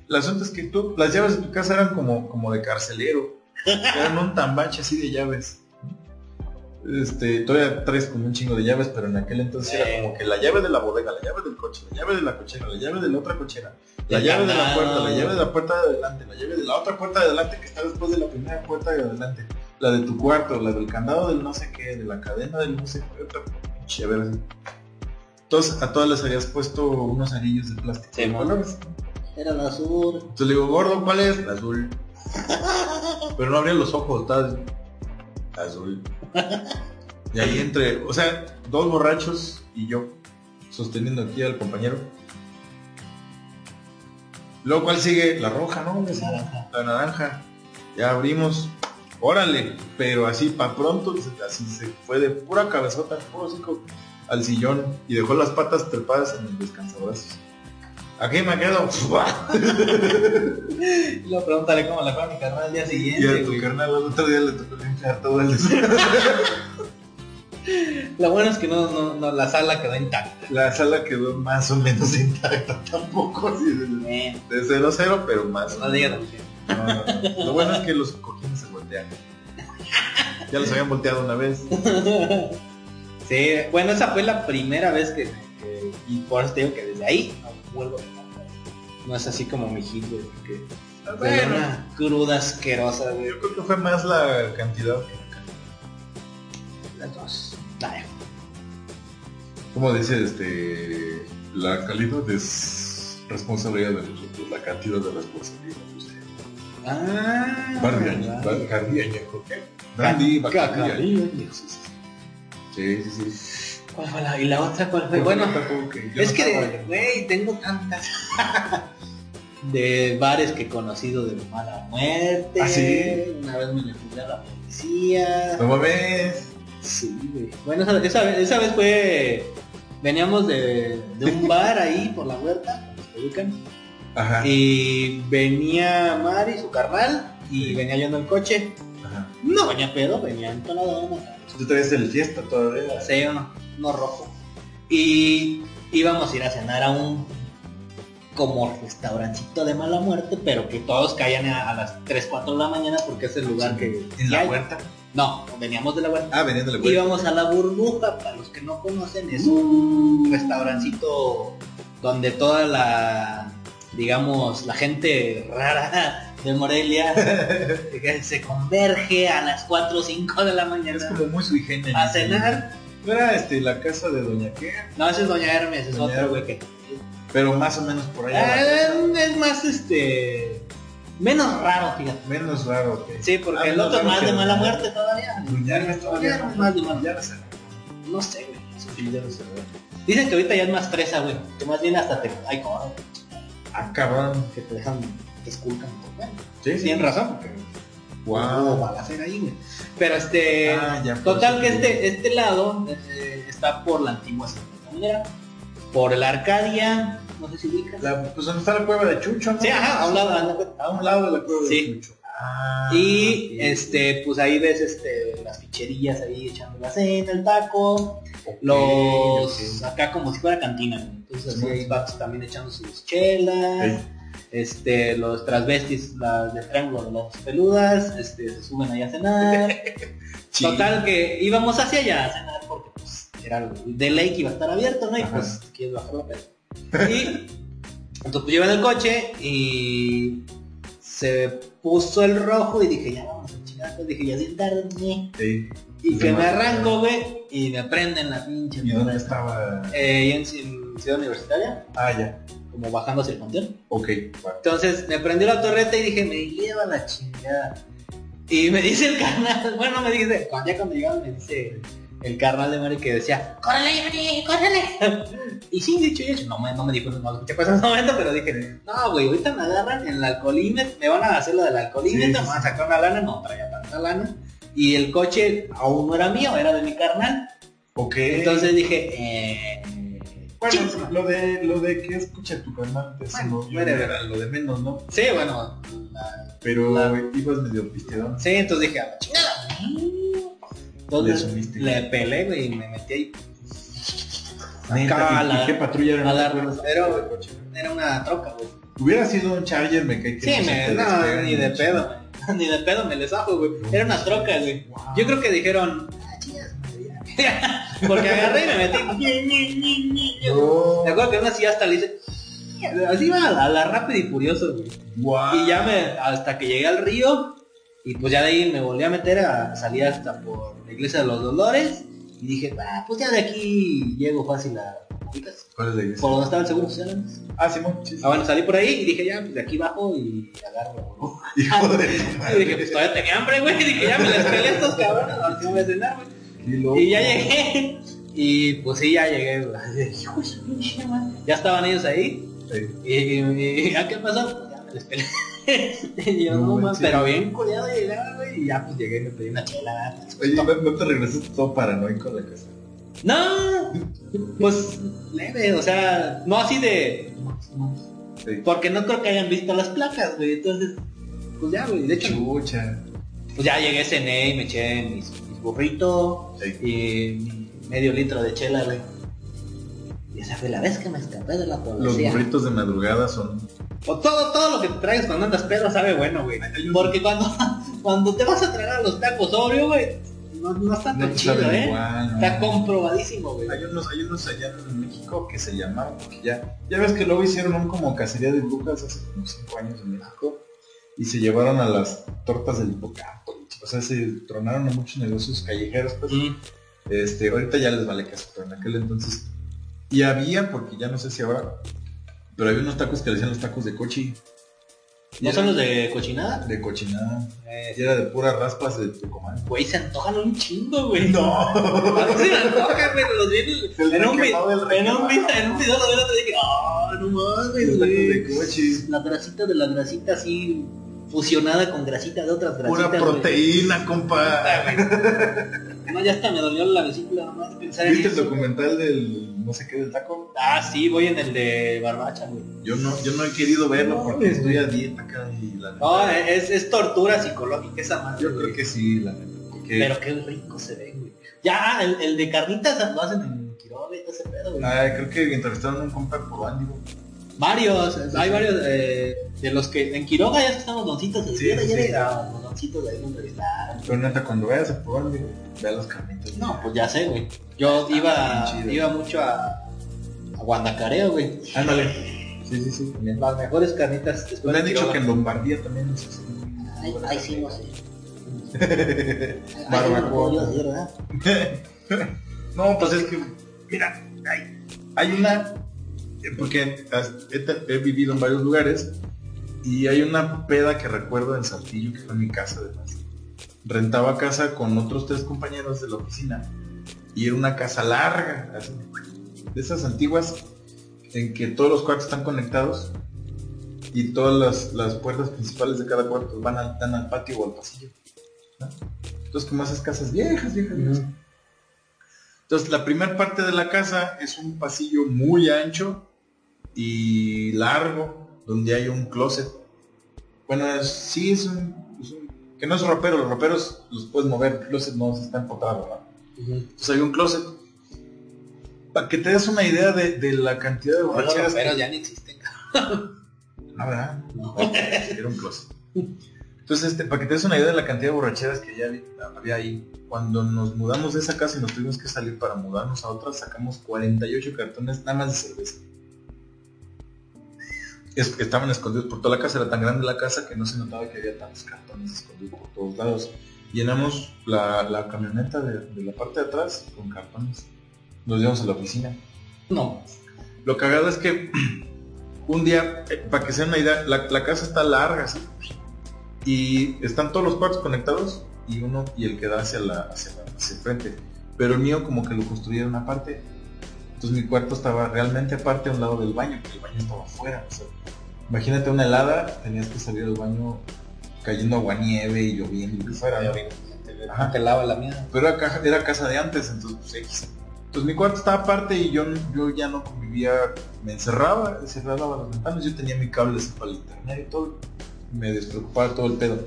El asunto es que tú, las llaves de tu casa eran como, como de carcelero. Eran un tambache así de llaves. Este, todavía traes como un chingo de llaves, pero en aquel entonces era como que la llave de la bodega, la llave del coche, la llave de la cochera, la llave de la otra cochera, la llave de la puerta, la llave de la puerta de adelante, la llave de la otra puerta de adelante que está después de la primera puerta de adelante, la de tu cuarto, la del candado del no sé qué, de la cadena del no sé qué, otra así. Entonces a todas les habías puesto unos anillos de plástico Sí, de colores. Era el azul. Entonces le digo, gordo, ¿cuál es? El azul. Pero no abría los ojos, estaba azul. Y ahí entre, o sea, dos borrachos y yo, sosteniendo aquí al compañero. Luego, ¿cuál sigue? La roja, ¿no? Naranja. La naranja. Ya abrimos. Órale, pero así para pronto, así se fue de pura cabezota, puro al sillón y dejó las patas trepadas en el descansabrazos. Aquí me quedo. Y luego pregúntale cómo le fue a mi carnal al día Y a siguiente, tu güey. carnal al otro día le tocó limpiar todo el. Lo bueno es que no, no, no, la sala quedó intacta. La sala quedó más o menos intacta, tampoco así de, Bueno, de 0-0, pero más. o no digas lo que- menos. No, no, no. Lo bueno es que los cojines se voltean. Ya los habían volteado una vez. Sí, bueno, esa fue la primera vez que, que- y por eso te digo que desde ahí no vuelvo a tomar. No es así como mi hit, güey, porque Bueno. era una cruda asquerosa, güey. Yo creo que fue más la cantidad que la calidad. Las dos. Ay, Como dice este la calidad es responsabilidad de nosotros, la cantidad de responsabilidad de usted. Ah. Dandy, Ca- Bacardiaño. Cacarillo. Sí, sí, sí. ¿Y la otra cuál fue? Bueno, es no que, güey, tengo tantas de bares que he conocido de mala muerte. ¿Ah, sí? Una vez me le fui a la policía. No mames. Sí, güey. Bueno, esa, esa vez, esa vez fue... Veníamos de, de un bar ahí por la huerta, ¿se ubican? Ajá. Y venía Mari, su carnal, y Sí. venía yo en el coche. Ajá. No venía pedo, venía entonado. Tú traes el fiesta todavía. Sí, uno, uno rojo. Y íbamos a ir a cenar a un como restaurancito de mala muerte, pero que todos caían a, a las 3, 4 de la mañana porque es el lugar que... En la huerta. No, veníamos de la huerta. Ah, venían de la huerta. Íbamos a la burbuja, para los que no conocen, es un restaurancito donde toda la, digamos, la gente rara de Morelia se converge a las 4 o 5 de la Es mañana como muy sui a cenar. No era este, la casa de Doña qué, No, ese es Doña Hermes, es Doña otro güey que... pero más o menos por allá. Eh, es más, este... Menos raro, fíjate. Menos raro que. Sí, porque Ah, el otro más de mala muerte todavía. Doña Hermes todavía Doña. Hermes más de mala Ya no sé. Güey. Sí, ya no sé. Dicen que ahorita ya es más fresa, güey. Que más bien hasta te... Ay, como... Ah, cabrón. Que te dejan... Te esculcan. Sí, sí. tienen razón, porque... Wow. Balacera ahí. Pero este... Ah, ya, total que te este, este lado eh, está por la antigua. Por la Arcadia, no sé si ubicas. La, pues donde está la cueva de Chucho, ¿no? Sí, ajá, a un lado, a un A un lado de la cueva Sí. de Chucho. Ah, Y este, pues ahí ves este, las ficherillas ahí echando la cena, el taco, los acá como si fuera cantina, entonces así Sí. hay vatos también echando sus chelas. Este, los transvestis, las de triángulo, las peludas, este, se suben ahí a cenar. Sí. Total que íbamos hacia allá a cenar porque pues era de ley que iba a estar abierto, ¿no? Y Ajá. pues quieres bajar la peda. Y entonces pues, yo en el coche y se puso el rojo y dije, ya vamos a chingar, pues dije, ya sin tarde. Sí. Y que me arranco, güey, y me prenden la pinche. ¿Y dónde estaba? Eh, en Ciudad Universitaria, Ah, ya. Como bajando hacia el panteón. Ok. Entonces me prendió la torreta y dije, me lleva la chingada. Y me dice el carnal, bueno, me dice, cuando- ya cuando llegamos me dice el carnal de Mari que decía, ¡córrele, Johnny, córrele! y sí, dicho y hecho, no, me- no me dijo, no escuché cosas en ese momento, pero dije, no, güey, ahorita me agarran en el alcoholímetro, me van a hacer lo del alcoholímetro, sí, me van a sacar una lana, no traía tanta lana. Y el coche aún no era mío, era de mi carnal. Ok. Entonces dije, eh, Bueno, lo de, lo de que escucha tu canal, eso Bueno, no, era lo de menos, ¿no? Sí, bueno. la- Pero La- ibas medio pisteadón. Sí, entonces dije, a la chingada. Entonces Le pelé, güey, y me metí ahí. Acá a ¿y- la- y qué patrulla era? era- Era una troca, güey. Hubiera sido un Charger, me cae que Sí, me, no, ni de pedo. Ni de pedo me les ajo, güey. Era una troca, güey. Yo creo que dijeron. porque agarré y me metí. No. Me acuerdo que una así hasta le hice. Así iba a la, a la rápido y furioso, güey. Guau. Y ya me, hasta que llegué al río, y pues ya de ahí me volví a meter a salir hasta por la iglesia de los dolores, y dije, ah, pues ya de aquí llego fácil a? ¿Cuál es la iglesia? por donde estaba el seguro social. Ah, Simón. Sí, sí. Ah, bueno, salí por ahí y dije, ya, pues de aquí bajo y agarro. ¿no? Hijo de Y dije, pues todavía tenía hambre, güey, y dije, ya me les pelé estos cabrones, a ver si voy a cenar, güey. Loco. Y ya llegué, y pues sí, ya llegué, de, "Hijo de su pinche madre". Ya estaban ellos ahí, Sí. y, y, y, ¿a qué pasó? Pues ya me les pelé. y yo, No man, pero bien culiado de llegar, güey. Y ya pues llegué y me pedí una chela. Oye, ¿no, no te regresaste todo paranoico la casa? No, pues leve, o sea, no así de. Sí. Porque no creo que hayan visto las placas, güey. Entonces, pues ya, güey. De hecho, Chucha. pues ya llegué, cené y me eché mis, mis burritos Sí. y medio litro de chela, güey. Y esa fue la vez que me escapé de la Los policía. burritos de madrugada son... O todo, todo lo que te traigas cuando andas pedo sabe bueno, güey. Porque cuando, cuando te vas a tragar los tacos sobrio, güey, no, no está tan No chido, ¿eh? igual, ¿no? Está comprobadísimo, güey. Hay unos, hay unos allá en México que se llamaban, porque ya, ya ves que luego hicieron un como cacería de brujas hace como 5 años en México y se llevaron a las tortas del hipocampo. O sea, se tronaron a muchos negocios callejeros, pues. Mm. Este, ahorita ya les vale caso, pero en aquel entonces. Y había, porque ya no sé si ahora, pero había unos tacos que le decían los tacos de cochi. ¿No son los de cochinada? de cochinada. Eh, Y era de puras raspas de Tucumán. Güey, se antojan un chingo, güey. No. A mí se me antojan, güey, los vi El en, un video, en un video lo vi y te dije, ah, no mames, Los tacos de güey. cochi. La grasita de la grasita así fusionada con grasita de otras grasitas. Pura güey. proteína, compa. No, ya hasta me dolió la vesícula nomás de pensar en ¿Viste el documental del no sé qué del taco? Ah, sí, voy en el de barbacha, güey. Yo no, yo no he querido verlo No, porque güey. estoy a dieta acá y la neta, No, es, es tortura psicológica esa madre. Yo güey. creo que sí, la neta. Porque Pero qué rico se ve, güey. Ya, el, el de carnitas lo hacen en Quiroga y todo ese pedo, güey. Ay, creo que entrevistaron a un compa por Andy. Varios, hay varios eh, de los que en Quiroga ya están los doncitos de sí, ya era los doncitos de ahí lo entrevistaron. Pero neta, cuando vayas a por Andy, ve a los carnitos. No, pues ya sé, güey. Yo iba, iba mucho a, a Guandacareo, güey. Ándale. Sí, sí, sí. Las mejores carnitas después Me han dicho que en Lombardía también es así. Ay, ay, sí, no sé. Barbacoa. no pues es que, mira, hay, hay una, porque he, vivido en varios lugares y hay una peda que recuerdo en Saltillo, que fue en mi casa además. Rentaba casa con otros tres compañeros de la oficina y era una casa larga, así, de esas antiguas en que todos los cuartos están conectados y todas las, las puertas principales de cada cuarto van al, dan al patio o al pasillo. ¿no? Entonces como esas casas viejas, viejas, viejas. Entonces la primera parte de la casa es un pasillo muy ancho y largo, donde hay un closet. Bueno, es- sí es un, es un- que no es ropero, los roperos los puedes mover, el closet no se está empotado, ¿verdad? Entonces hay un closet. Para que te des una idea de, de la cantidad de borracheras que- ya ni existen. Ah, ¿verdad? No. Era un closet. Entonces, este, para que te des una idea de la cantidad de borracheras que ya había ahí, cuando nos mudamos de esa casa y nos tuvimos que salir para mudarnos a otra, sacamos 48 cartones nada más de cerveza. Es que estaban escondidos por toda la casa, era tan grande la casa que no se notaba que había tantos cartones escondidos por todos lados. Llenamos la, la camioneta de, de la parte de atrás con cartones. Nos llevamos a la oficina. No. Lo cagado es que un día, eh, para que se den una idea, la, la casa está larga así. Y están todos los cuartos conectados y uno y el que da hacia la hacia, la- hacia el frente. Pero el mío como que lo construyeron aparte. Entonces mi cuarto estaba realmente aparte a un lado del baño, que el baño estaba afuera. o sea, imagínate una helada, tenías que salir del baño cayendo aguanieve y lloviendo y fuera. ¿no? Ajá. Te lava la mía. Pero era, caja- era casa de antes, entonces pues X. Entonces mi cuarto estaba aparte y yo, yo ya no convivía, me encerraba, cerraba las ventanas, yo tenía mi cable para el internet y todo, me despreocupaba todo el pedo.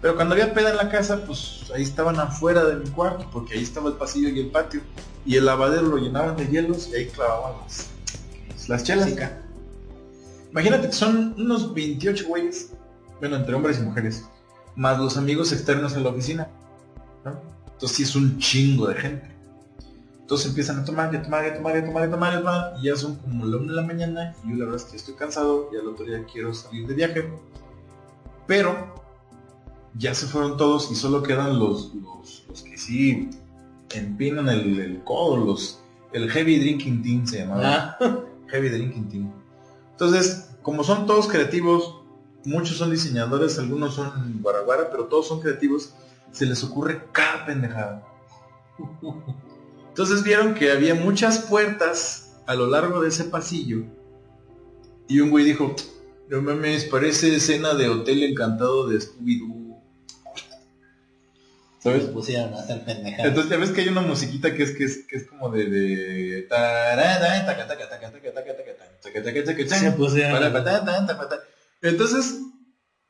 Pero cuando había peda en la casa, pues ahí estaban afuera de mi cuarto, porque ahí estaba el pasillo y el patio, y el lavadero lo llenaban de hielos y ahí clavaban las, las chelas. Imagínate que son unos 28 güeyes, bueno, entre hombres y mujeres, más los amigos externos en la oficina. ¿no? Entonces sí es un chingo de gente. Entonces empiezan a tomar, y a tomar, y a tomar, y a tomar, y a tomar, y a tomar, y ya son como la una de la mañana, y yo la verdad es que estoy cansado, y al otro día quiero salir de viaje. Pero ya se fueron todos y solo quedan los, los, los que sí empinan el, el codo, los, el heavy drinking team se llamaba. Ah, Heavy Drinking Team. Entonces, como son todos creativos, muchos son diseñadores, algunos son guaraguara, pero todos son creativos, se les ocurre cada pendejada. Entonces vieron que había muchas puertas a lo largo de ese pasillo y un güey dijo, no mames, parece escena de Hotel Encantado de Scooby-Doo. ¿Sabes? Se pusieron a hacer pendejadas. Entonces ya ves que hay una musiquita que es que es, que es como de, de... Entonces,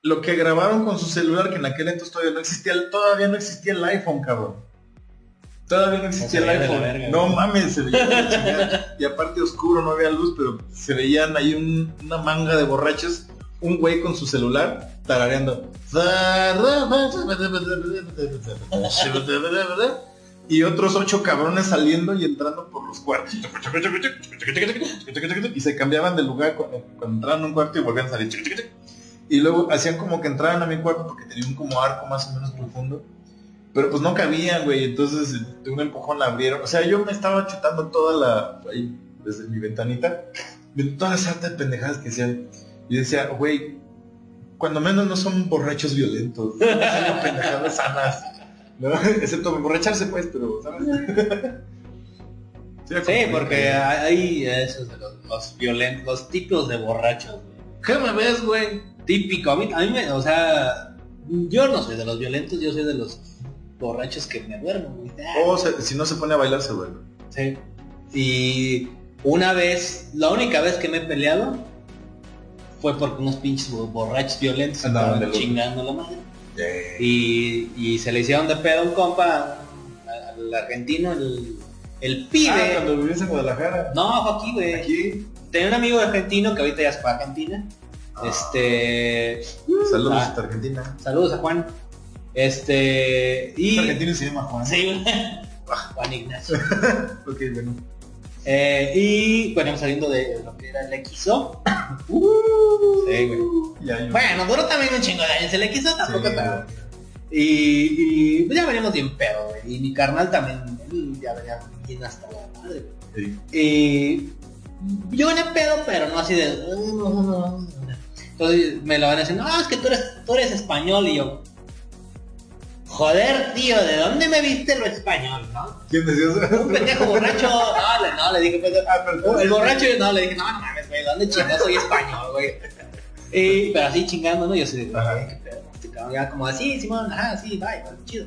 lo que grabaron con su celular, que en aquel entonces todavía no existía, todavía no existía el iPhone, cabrón. Todavía no existía el iPhone. Verga, no mames, se veía Y aparte oscuro, no había luz, pero se veían ahí un, una manga de borrachos un güey con su celular tarareando. Y otros ocho cabrones saliendo y entrando por los cuartos. Y se cambiaban de lugar cuando, entraban a un cuarto y volvían a salir. Y luego hacían como que entraban a mi cuarto porque tenía un como arco más o menos profundo. Pero pues no cabían, güey. Entonces de un empujón la abrieron. O sea, yo me estaba chutando toda la... Ahí, desde mi ventanita. Toda la sarta de pendejadas que hacían. Y decía, güey, cuando menos no son borrachos violentos. Son pendejadas sanas. ¿no? Excepto emborracharse pues, pero, ¿sabes? Sí, porque que- hay esos de los, los violentos, los tipos de borrachos, güey. ¿Qué me ves, güey? Típico, a mí, a mí me, o sea, yo no soy de los violentos, yo soy de los borrachos que me duermo, güey. O se- si no se pone a bailar, se vuelve. Sí. Y una vez, la única vez que me he peleado fue porque unos pinches bo- borrachos violentos Andaban estaban de chingando la madre. Y, y se le hicieron de pedo a un compa, a- al argentino, el, el pibe. Ah, cuando vivías en Guadalajara. No, fue aquí, güey. Aquí. Tenía un amigo argentino que ahorita ya se fue a Argentina. Ah. Este. Saludos Ah. hasta Argentina. Saludos a Juan. Este. Y. Es argentino se llama Juan. Sí. Juan Ignacio. Ok, bueno. Eh, y bueno, saliendo de lo que era el XO. Sí, güey. Ya, Bueno, duró también un chingo de años el XO tampoco, Sí. pero. Y, y pues ya veníamos bien pedo, güey. Y mi carnal también, ya venía bien hasta la madre. Sí. Y yo venía pedo, pero no así de. Entonces me lo van a decir, no, es que tú eres, tú eres español y yo. Joder, tío, ¿de dónde me viste lo español, no? ¿Quién decía eso? Un pendejo borracho. No, le, no, le dije, pues, Ah, el borracho, no, le dije, no, no mames, güey, ¿dónde chingados soy español, güey? Y, pero así chingando, ¿no? Yo. "Ay, qué pedo, este cabrón", ya como así, Simón, ajá, sí, bye, pues, chido.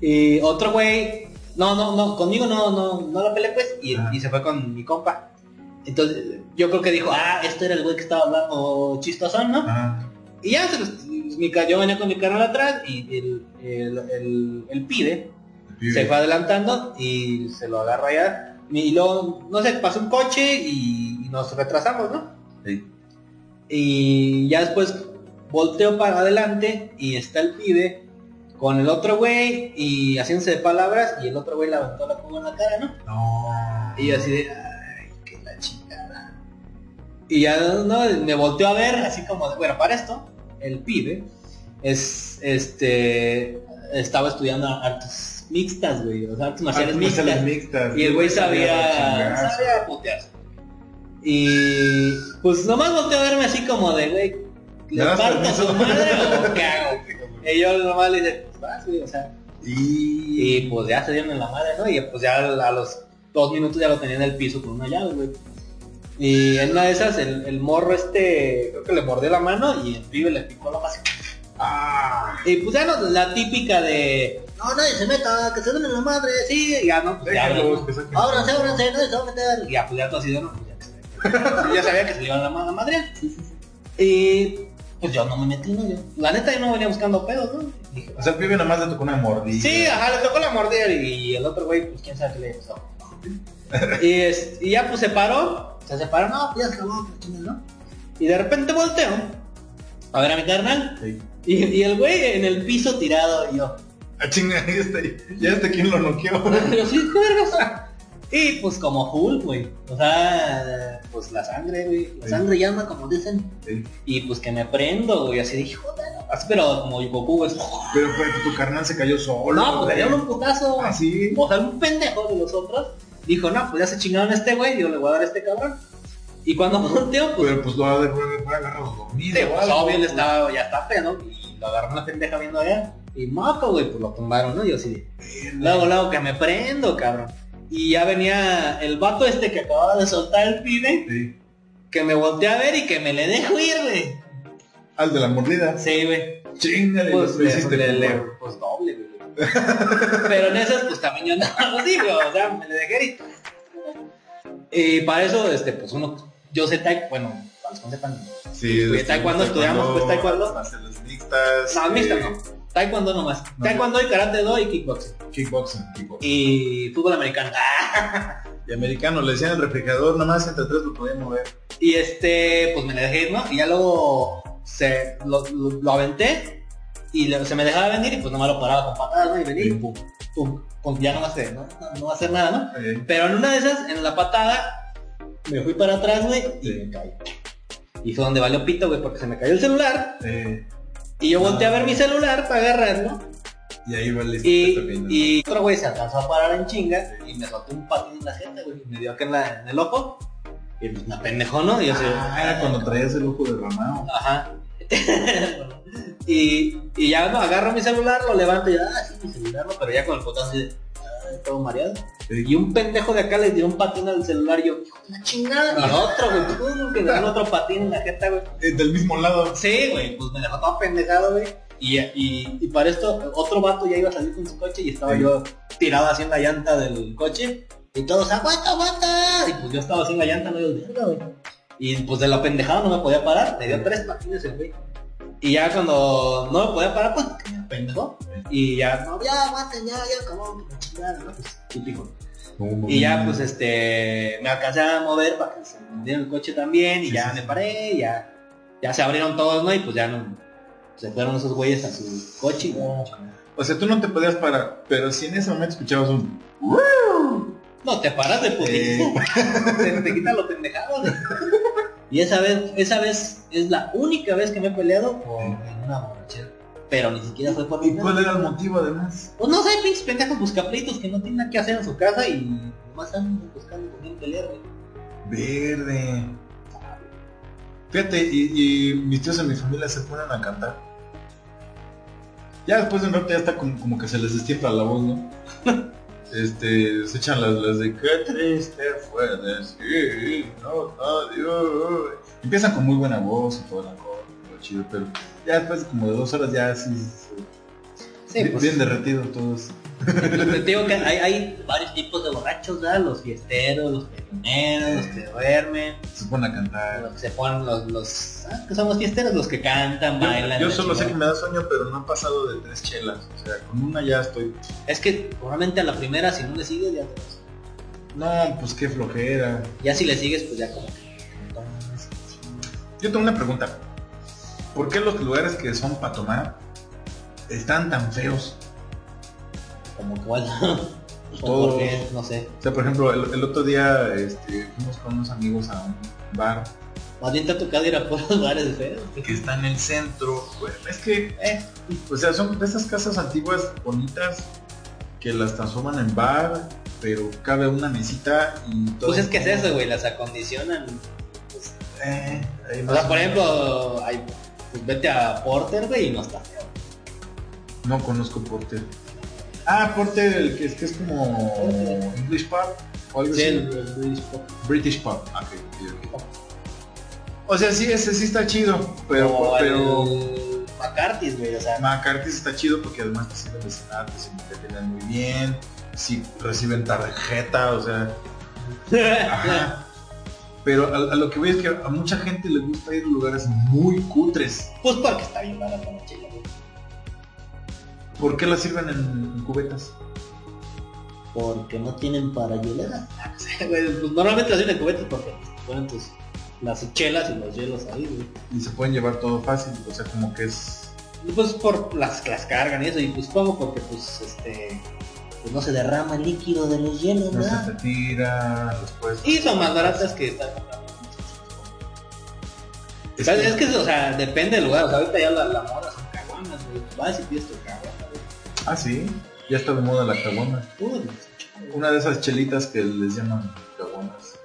Y otro güey, no, no, no, conmigo no, no, no lo peleé, pues, y, se fue con mi compa. Entonces, yo creo que dijo, ah, este era el güey que estaba hablando chistosón, ¿no? Y ya se los, mi, ca- yo venía con mi carnal atrás y el, el, pibe. se fue adelantando y se lo agarra allá. Y luego, no sé, pasó un coche y, y nos retrasamos, ¿no? Sí. Y ya después volteo para adelante y está el pibe con el otro güey y haciéndose de palabras y el otro güey le aventó la cuba en la cara, ¿no? No. Y yo así de, ay, qué la chingada. Y ya no, me volteó a ver así como, de, bueno, para esto, el pibe es, este, estaba estudiando artes mixtas, güey, o sea, artes marciales Artes mixtas. mixtas. Y el güey sabía, sabía putearse. Y pues nomás volteó a verme así como de, güey, ¿le ¿Me das parto a su madre o qué hago? Y yo nomás le dije, pues vas, güey, o sea, Y... y pues ya se dieron en la madre, ¿no? Y pues ya a los dos minutos ya lo tenían en el piso con una llave, güey. Y en una de esas, el, el morro este, creo que le mordió la mano y el pibe le picó la mano. Ah, Y pues ya no, la típica de, no, nadie se meta, que se den la madre, sí, y ya no, pues ya, no. que saquen. ábranse, ábranse, nadie se va a meter. Y ya, pues ya todo así de, no, pues ya ya sabía que se le iban a ma- a madrear. Y pues yo no me metí, ¿no? Yo, la neta yo no venía buscando pedos, ¿no? Dije, O sea, el pibe nada más le tocó una mordida. Sí, ajá, le tocó la mordida y el otro güey, pues quién sabe qué le pasó. y, es- y ya pues se paró, se separó, no, pues ya se acabó, ¿no? Y de repente volteo a ver a mi carnal. Sí. Y, y el güey en el piso tirado y yo. Ah, chinga, ya está, ya está quien lo noqueó. Pero sí. Y pues como Hulk, güey. O sea, pues la sangre, güey. La Sí. sangre llama, como dicen. Sí. Y pues que me prendo, güey. Así dije, joder. Así, pero como Goku, güey. Pero, pero tu carnal se cayó solo. No, pues le dieron un putazo. Ah, sí. O sea, un pendejo de los otros. Dijo, no, pues ya se chingaron a este güey. Yo le voy a dar a este cabrón. Y cuando volteo, pues... Pero pues lo agarrado dormido. Sí, pues obvio, él estaba, ya está pedo, y lo agarró una pendeja viendo allá. Y moco, güey, pues lo tumbaron, ¿no? Yo así, luego, luego que me prendo, cabrón. Y ya venía el vato este que acababa de soltar el pibe, Sí. que me volteé a ver y que me le dejo ir, güey. Al de la mordida. Sí, güey. Chinga, Pues, hiciste. le- le- pues, pues doble, güey. Pero en esas, pues también yo andaba así, güey. O sea, me le dejé ir. Y para eso, este, pues uno, yo sé taekwondo, bueno, para los que no sepan, Sí, Pues, este, taekwondo estudiamos, pues, taekwondo. Las mixtas. no, mixta eh, no. Taekwondo nomás. no. Taekwondo y karate do y kickboxing. Kickboxing, kickboxing. Y fútbol americano. Y americano, le decían el refrigerador, nomás entre tres lo podían mover. Y este, pues me dejé ir, ¿no? Y ya luego se lo, lo- lo aventé y le- se me dejaba venir y pues nomás lo paraba con patadas, ¿no? Y venía y pum, pum, pum, ya no va a hacer, ¿no? No, no va a hacer nada, ¿no? Pero en una de esas, en la patada, me fui para atrás, güey, y Sí. me caí. Y fue donde valió pito, güey, porque se me cayó el celular. Y yo volteé a ver mi celular para agarrarlo. y ahí va el Y, y otro güey se alcanzó a parar en chinga y me soltó un patín en la gente, güey. y Me dio acá en, la- en el ojo. Y pues me apendejó, ¿no? Y yo Ah, era cuando traías el ojo derramado. Ajá. y, y ya no, agarro mi celular, lo levanto y ah, sí, mi celular, ¿no? Pero ya con el así, de, ah, todo mareado. Y un pendejo de acá le dio un patín al celular y yo, hijo de la chingada. Y otro, güey, que me dio otro patín en la jeta, güey. Eh, del mismo lado. Sí, güey, pues me dejó todo pendejado, güey. Y, y, y para esto, otro vato ya iba a salir con su coche y estaba Sí. yo tirado así en la llanta del coche. Y todos, aguanta, aguanta. Y pues yo estaba así en la llanta, no yo, verga, güey. Y pues de la pendejada no me podía parar. Me dio tres patines el güey. Y ya cuando no me podía parar, pues me pendejó. Y ya, no, ya aguanten, ya, ya, como, chingada, ¿no? Pues típico. Y ya pues este me alcancé a mover para que se me el coche también y Sí, ya sí, me paré, ya, ya se abrieron todos, ¿no? Y pues ya no se fueron esos güeyes a su coche no, O sea, tú no te podías parar, pero si en ese momento escuchabas un... no te paras de putizo. te, te quita lo pendejado. Y esa vez, esa vez es la única vez que me he peleado por en una borrachera. Pero ni siquiera fue por ¿Y mi cuál era el motivo además? Pues no sé, pinches pendejos buscapleitos que no tienen nada que hacer en su casa y nomás andan buscando con quién pelear, güey. Verde. Fíjate, y, y mis tíos en mi familia se ponen a cantar. Ya después de un rato ya está como, como que se les destiempla la voz, ¿no? Este, se echan las, las de qué triste fue decir, no, adiós. Empiezan con muy buena voz y toda la cosa, todo chido, pero ya después como de dos horas ya así, Sí, bien, pues, bien derretidos todos. Te digo que hay, hay varios tipos de borrachos, ¿verdad? Los fiesteros, los peleoneros, los que duermen, Se ponen a cantar. los que se ponen los, los ah, que son los fiesteros, los que cantan, bailan. Yo, solo sé que me da sueño, pero no han pasado de tres chelas. O sea, con una ya estoy. Es que probablemente a la primera, si no le sigues, ya te vas. No, pues qué flojera. Ya si le sigues, pues ya como que... entonces, sí. Yo tengo una pregunta. ¿Por qué los lugares que son para tomar están tan feos? Como cuál. O todos. porque, no sé. O sea, por ejemplo, el, el otro día este, fuimos con unos amigos a un bar Más bien te ha tocado ir a puros lugares feos. que está en el centro. Es que, Eh, o sea, son de esas casas antiguas bonitas que las transforman en bar, pero cabe una mesita y todo. pues es que es eso, güey, las acondicionan. Pues, Eh, o sea, por ejemplo, hay, pues vete a Porter, güey, y no está feo. No conozco Porter. Ah, Porter, el que es, que es como English Pub o algo Sí, así. el- British Pub. British ok. O sea, sí, ese sí está chido, pero, O pero el McCarthy's, güey, o sea. McCarthy's está chido porque además te sirven de cenar, te muy bien, si reciben tarjeta, o sea, ajá. Pero a, a lo que voy es que a mucha gente le gusta ir a lugares muy cutres. Pues porque está bien barata la chela, güey. ¿Por qué la sirven en, cubetas? Porque no tienen para hielera. Güey, pues normalmente las sirven en cubetas porque ponen tus las chelas y los hielos ahí, güey. Y se pueden llevar todo fácil, o sea, como que es... Pues por las que las cargan y eso, y pues supongo porque pues este Pues no se derrama el líquido de los hielos, No se ¿verdad? te tira, los puedes... y son más baratas que están comprando. Es que- Es que, o sea, depende del lugar, o sea, ahorita ya la, la moda son caguamas, güey. Vas y pides tu caguama, güey. Ah, sí, ya está de moda la caguama. Una de esas chelitas que les llaman caguamas.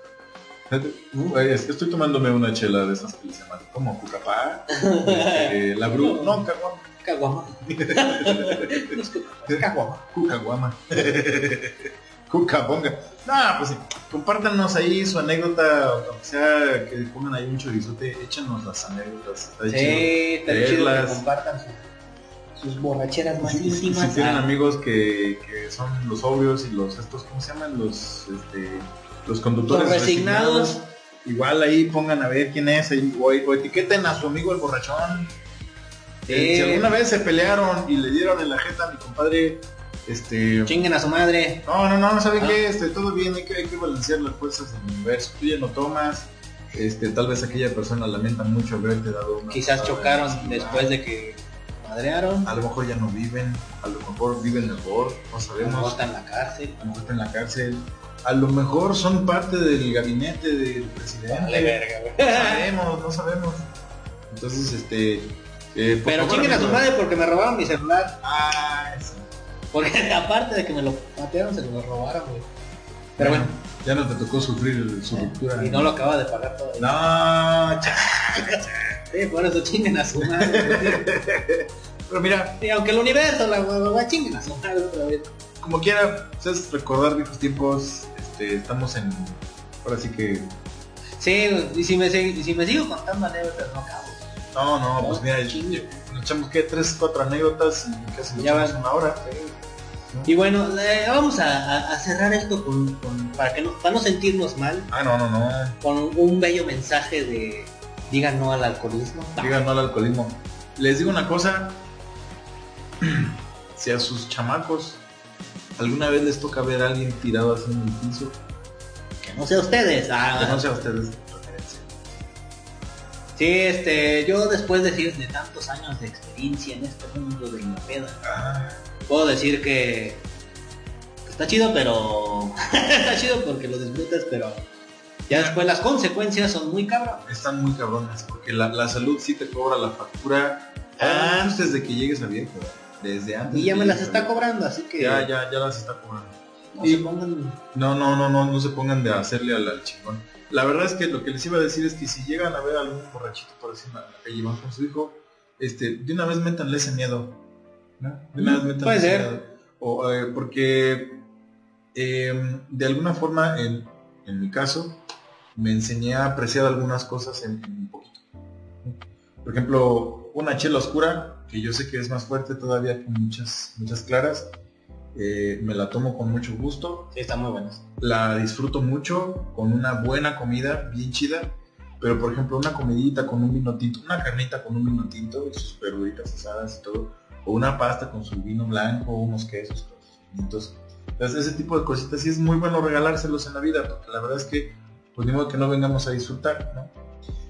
Uh, es estoy tomándome una chela de esas que les llaman como cucapá, este, la bru... No, caguama. caguama. No es caguama, es caguama. Cucaguama. Cucabonga. No, pues sí. Compártanos ahí su anécdota, o sea que pongan ahí un chorizote, échanos las anécdotas. Está chido. Sí, está chido que compartan sus, sus borracheras más Si, tienen Ah, amigos que, que son los obvios y los estos, ¿cómo se llaman? Los este, los conductores Los resignados. Igual ahí pongan a ver quién es ahí, o, o etiqueten a su amigo el borrachón. Sí. Eh, si alguna vez se pelearon y le dieron en la jeta a mi compadre, este Chinguen a su madre. no, no, no, ¿saben Ah. qué? Este, todo bien, hay que, hay que balancear las fuerzas del universo. Tú ya no tomas, este, tal vez aquella persona lamenta mucho haberte dado una Quizás chocaron después de que madrearon. A lo mejor ya no viven, a lo mejor viven mejor, no A sabemos. lo en la cárcel. a lo mejor está en la cárcel. A lo mejor son parte del gabinete del presidente. Vale, verga, No güey. sabemos, no sabemos. Entonces, este... eh, Pero chinguen a su madre porque me robaron mi celular. Ah, eso. Porque aparte de que me lo patearon, se lo robaron, güey. Pero bueno, Ya no te tocó sufrir su ruptura. y no lo acaba de pagar todo. No, cha- Sí, por eso chinguen a su madre. Pero mira, Y aunque el universo, la hueva, chinguen como quiera, es recordar viejos tiempos. Este, estamos en... Ahora sí que... Sí, y si me, y si me sigo contando anécdotas, no acabo. No, no, pues mira, Chingue. nos echamos que tres, cuatro anécdotas y casi nos Ya van. una hora. Y bueno, eh, vamos a cerrar esto con, con- para que no, para no sentirnos mal, Ah, no, no, no. con un bello mensaje de digan no al alcoholismo. Digan no al alcoholismo. Les digo una cosa. si a sus chamacos alguna vez les toca ver a alguien tirado así en el piso, Que no sea ustedes. ah. que no sea ustedes. Sí, este, yo después de, de tantos años de experiencia en este mundo de la peda, Ah, puedo decir que está chido, pero está chido porque lo disfrutas, pero ya después las consecuencias son muy cabrón. están muy cabrones, porque la, la salud sí te cobra la factura antes de que llegues a viejo. Desde antes. Y ya de me las está cobrando, así que Ya, ya, ya las está cobrando. no Y- se pongan No, no, no, no, no se pongan de hacerle al, al chingón. La verdad es que lo que les iba a decir es que si llegan a ver a algún borrachito por así en la calle van con su hijo, este, de una vez métanle ese miedo. ¿no? De una vez métanle Puede ese ser. miedo. O, eh, porque eh, de alguna forma, en, en mi caso, me enseñé a apreciar algunas cosas en, en un poquito. Por ejemplo, una chela oscura, que yo sé que es más fuerte todavía que muchas, muchas claras, eh, me la tomo con mucho gusto Sí, están muy buenas. la disfruto mucho con una buena comida bien chida pero por ejemplo una comidita con un vino tinto una carnita con un vino tinto y sus verduritas asadas y todo o una pasta con su vino blanco unos quesos con sus vinitos entonces ese tipo de cositas sí es muy bueno regalárselos en la vida porque la verdad es que pues ni modo que no vengamos a disfrutar ¿no?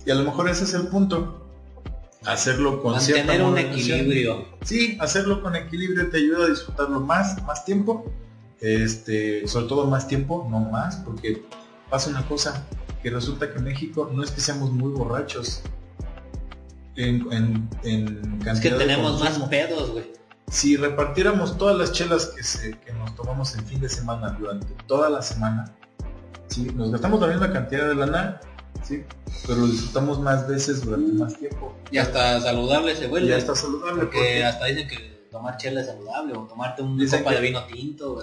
y a lo mejor ese es el punto hacerlo con cierta Mantener un equilibrio. Sí, hacerlo con equilibrio te ayuda a disfrutarlo más, más tiempo. Este, sobre todo más tiempo, no más, porque pasa una cosa, que resulta que en México no es que seamos muy borrachos. En, en, en cantidad Es que de tenemos más pedos, güey. Si repartiéramos todas las chelas que, se, que nos tomamos en fin de semana durante toda la semana, ¿sí? nos gastamos la misma cantidad de lana, ¿sí? pero lo disfrutamos más veces durante más tiempo. Y hasta saludable se Y vuelve. ya está saludable. Porque porque- hasta dicen que tomar chela es saludable o tomarte un copa que- de vino tinto,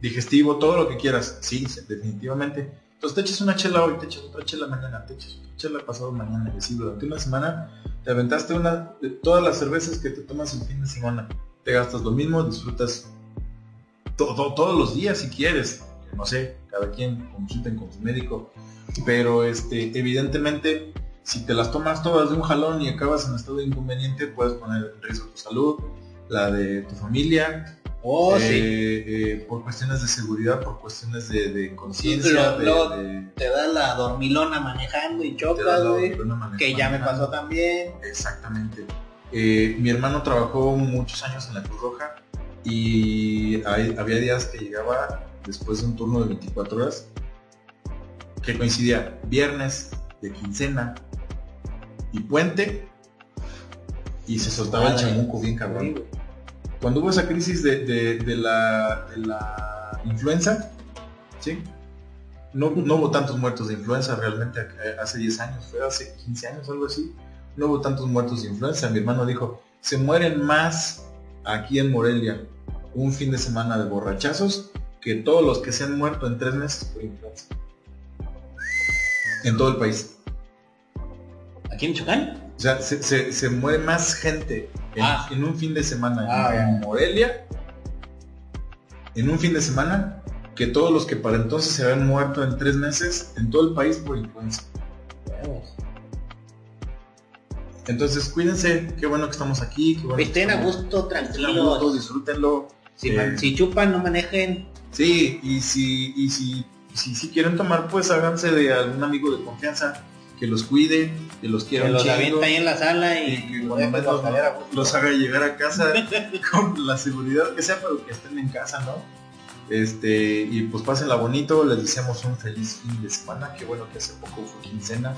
digestivo, todo lo que quieras. Sí, definitivamente. Entonces te echas una chela hoy, te echas otra chela mañana, te echas otra chela pasado mañana y así durante una semana Te aventaste una de todas las cervezas que te tomas el fin de semana. Te gastas lo mismo, disfrutas todo, todos los días si quieres. No sé, cada quien consulten con su médico. Pero este, evidentemente, si te las tomas todas de un jalón y acabas en estado de inconveniente, puedes poner en riesgo tu salud, la de tu familia, Oh, eh, sí. eh, por cuestiones de seguridad, por cuestiones de, de conciencia, de, Te da la dormilona manejando y chocas, güey. Que ya me pasó también. Exactamente. Eh, mi hermano trabajó muchos años en la Cruz Roja y hay- había días que llegaba después de un turno de 24 horas que coincidía viernes de quincena y puente y se soltaba el chamuco bien cabrón. Cuando hubo esa crisis de, de- de la, de la influenza, ¿sí? No, no hubo tantos muertos de influenza realmente eh, hace 10 años, fue hace 15 años, algo así. No hubo tantos muertos de influenza. Mi hermano dijo, se mueren más aquí en Morelia un fin de semana de borrachazos que todos los que se han muerto en tres meses por influenza. En todo el país. ¿Aquí en Michoacán? O sea, se, se- se muere más gente en, Ah. en un fin de semana Ah, en. Morelia, en un fin de semana, que todos los que para entonces se habían muerto en tres meses en todo el país por influenza. Entonces, cuídense, qué bueno que estamos aquí, qué bueno que Estén a gusto, estén a gusto, tranquilos. disfrútenlo. Si, Eh, si chupan, no manejen. Sí, y si, y si, si, si quieren tomar, pues háganse de algún amigo de confianza que los cuide, que los quiera Que los avienta ahí en la sala y y, que los haga llegar a casa con la seguridad que sea, pero que estén en casa, ¿no? Este, y pues pásenla bonito, les deseamos un feliz fin de semana, que bueno que hace poco fue quincena,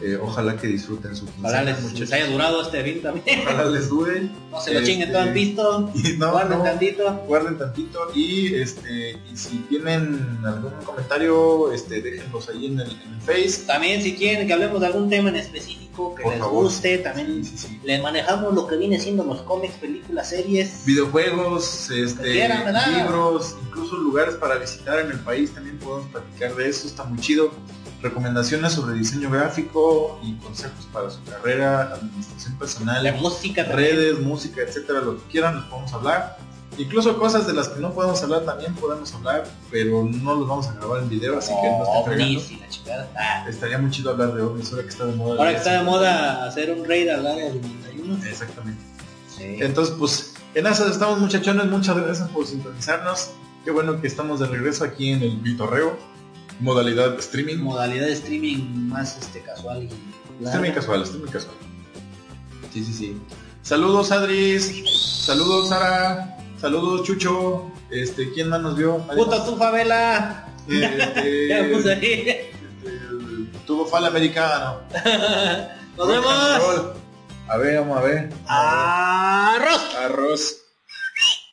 Eh, ojalá que disfruten su quincena, Ojalá les, haya durado este fin también. Ojalá les dure, No se lo Este, chinguen todo en pisto. no, Guarden no, tantito. guarden tantito y este y si tienen algún comentario este déjenlos ahí en el, en el face También si quieren que hablemos de algún tema en específico que por les favor guste, también sí, sí. les manejamos lo que viene siendo los cómics, películas, series. videojuegos este libros incluso lugares para visitar en el país también podemos platicar de eso está muy chido recomendaciones sobre diseño gráfico y consejos para su carrera administración personal música también. redes música etcétera lo que quieran les podemos hablar Incluso cosas de las que no podemos hablar también podemos hablar, pero no los vamos a grabar en video, así que no ovnis y la chingada. Ah, Estaría muy chido hablar de ovnis ahora que está de moda. ahora que está de moda hacer un raid al área 51. Exactamente. Sí. Entonces, pues, en esas estamos muchachones. Muchas gracias por sintonizarnos. Qué bueno que estamos de regreso aquí en el Vitorreo. Modalidad streaming. Modalidad de streaming más este casual y Streaming casual, streaming casual. Sí, sí, sí. Saludos, Adris. Saludos, Sara. Saludos, Chucho. Este, ¿quién más nos vio? ¿Nadie Puta tu favela. Este, puse ahí. este, tuvo fal americano. Nos vemos. A ver, vamos a ver. Arroz. Arroz.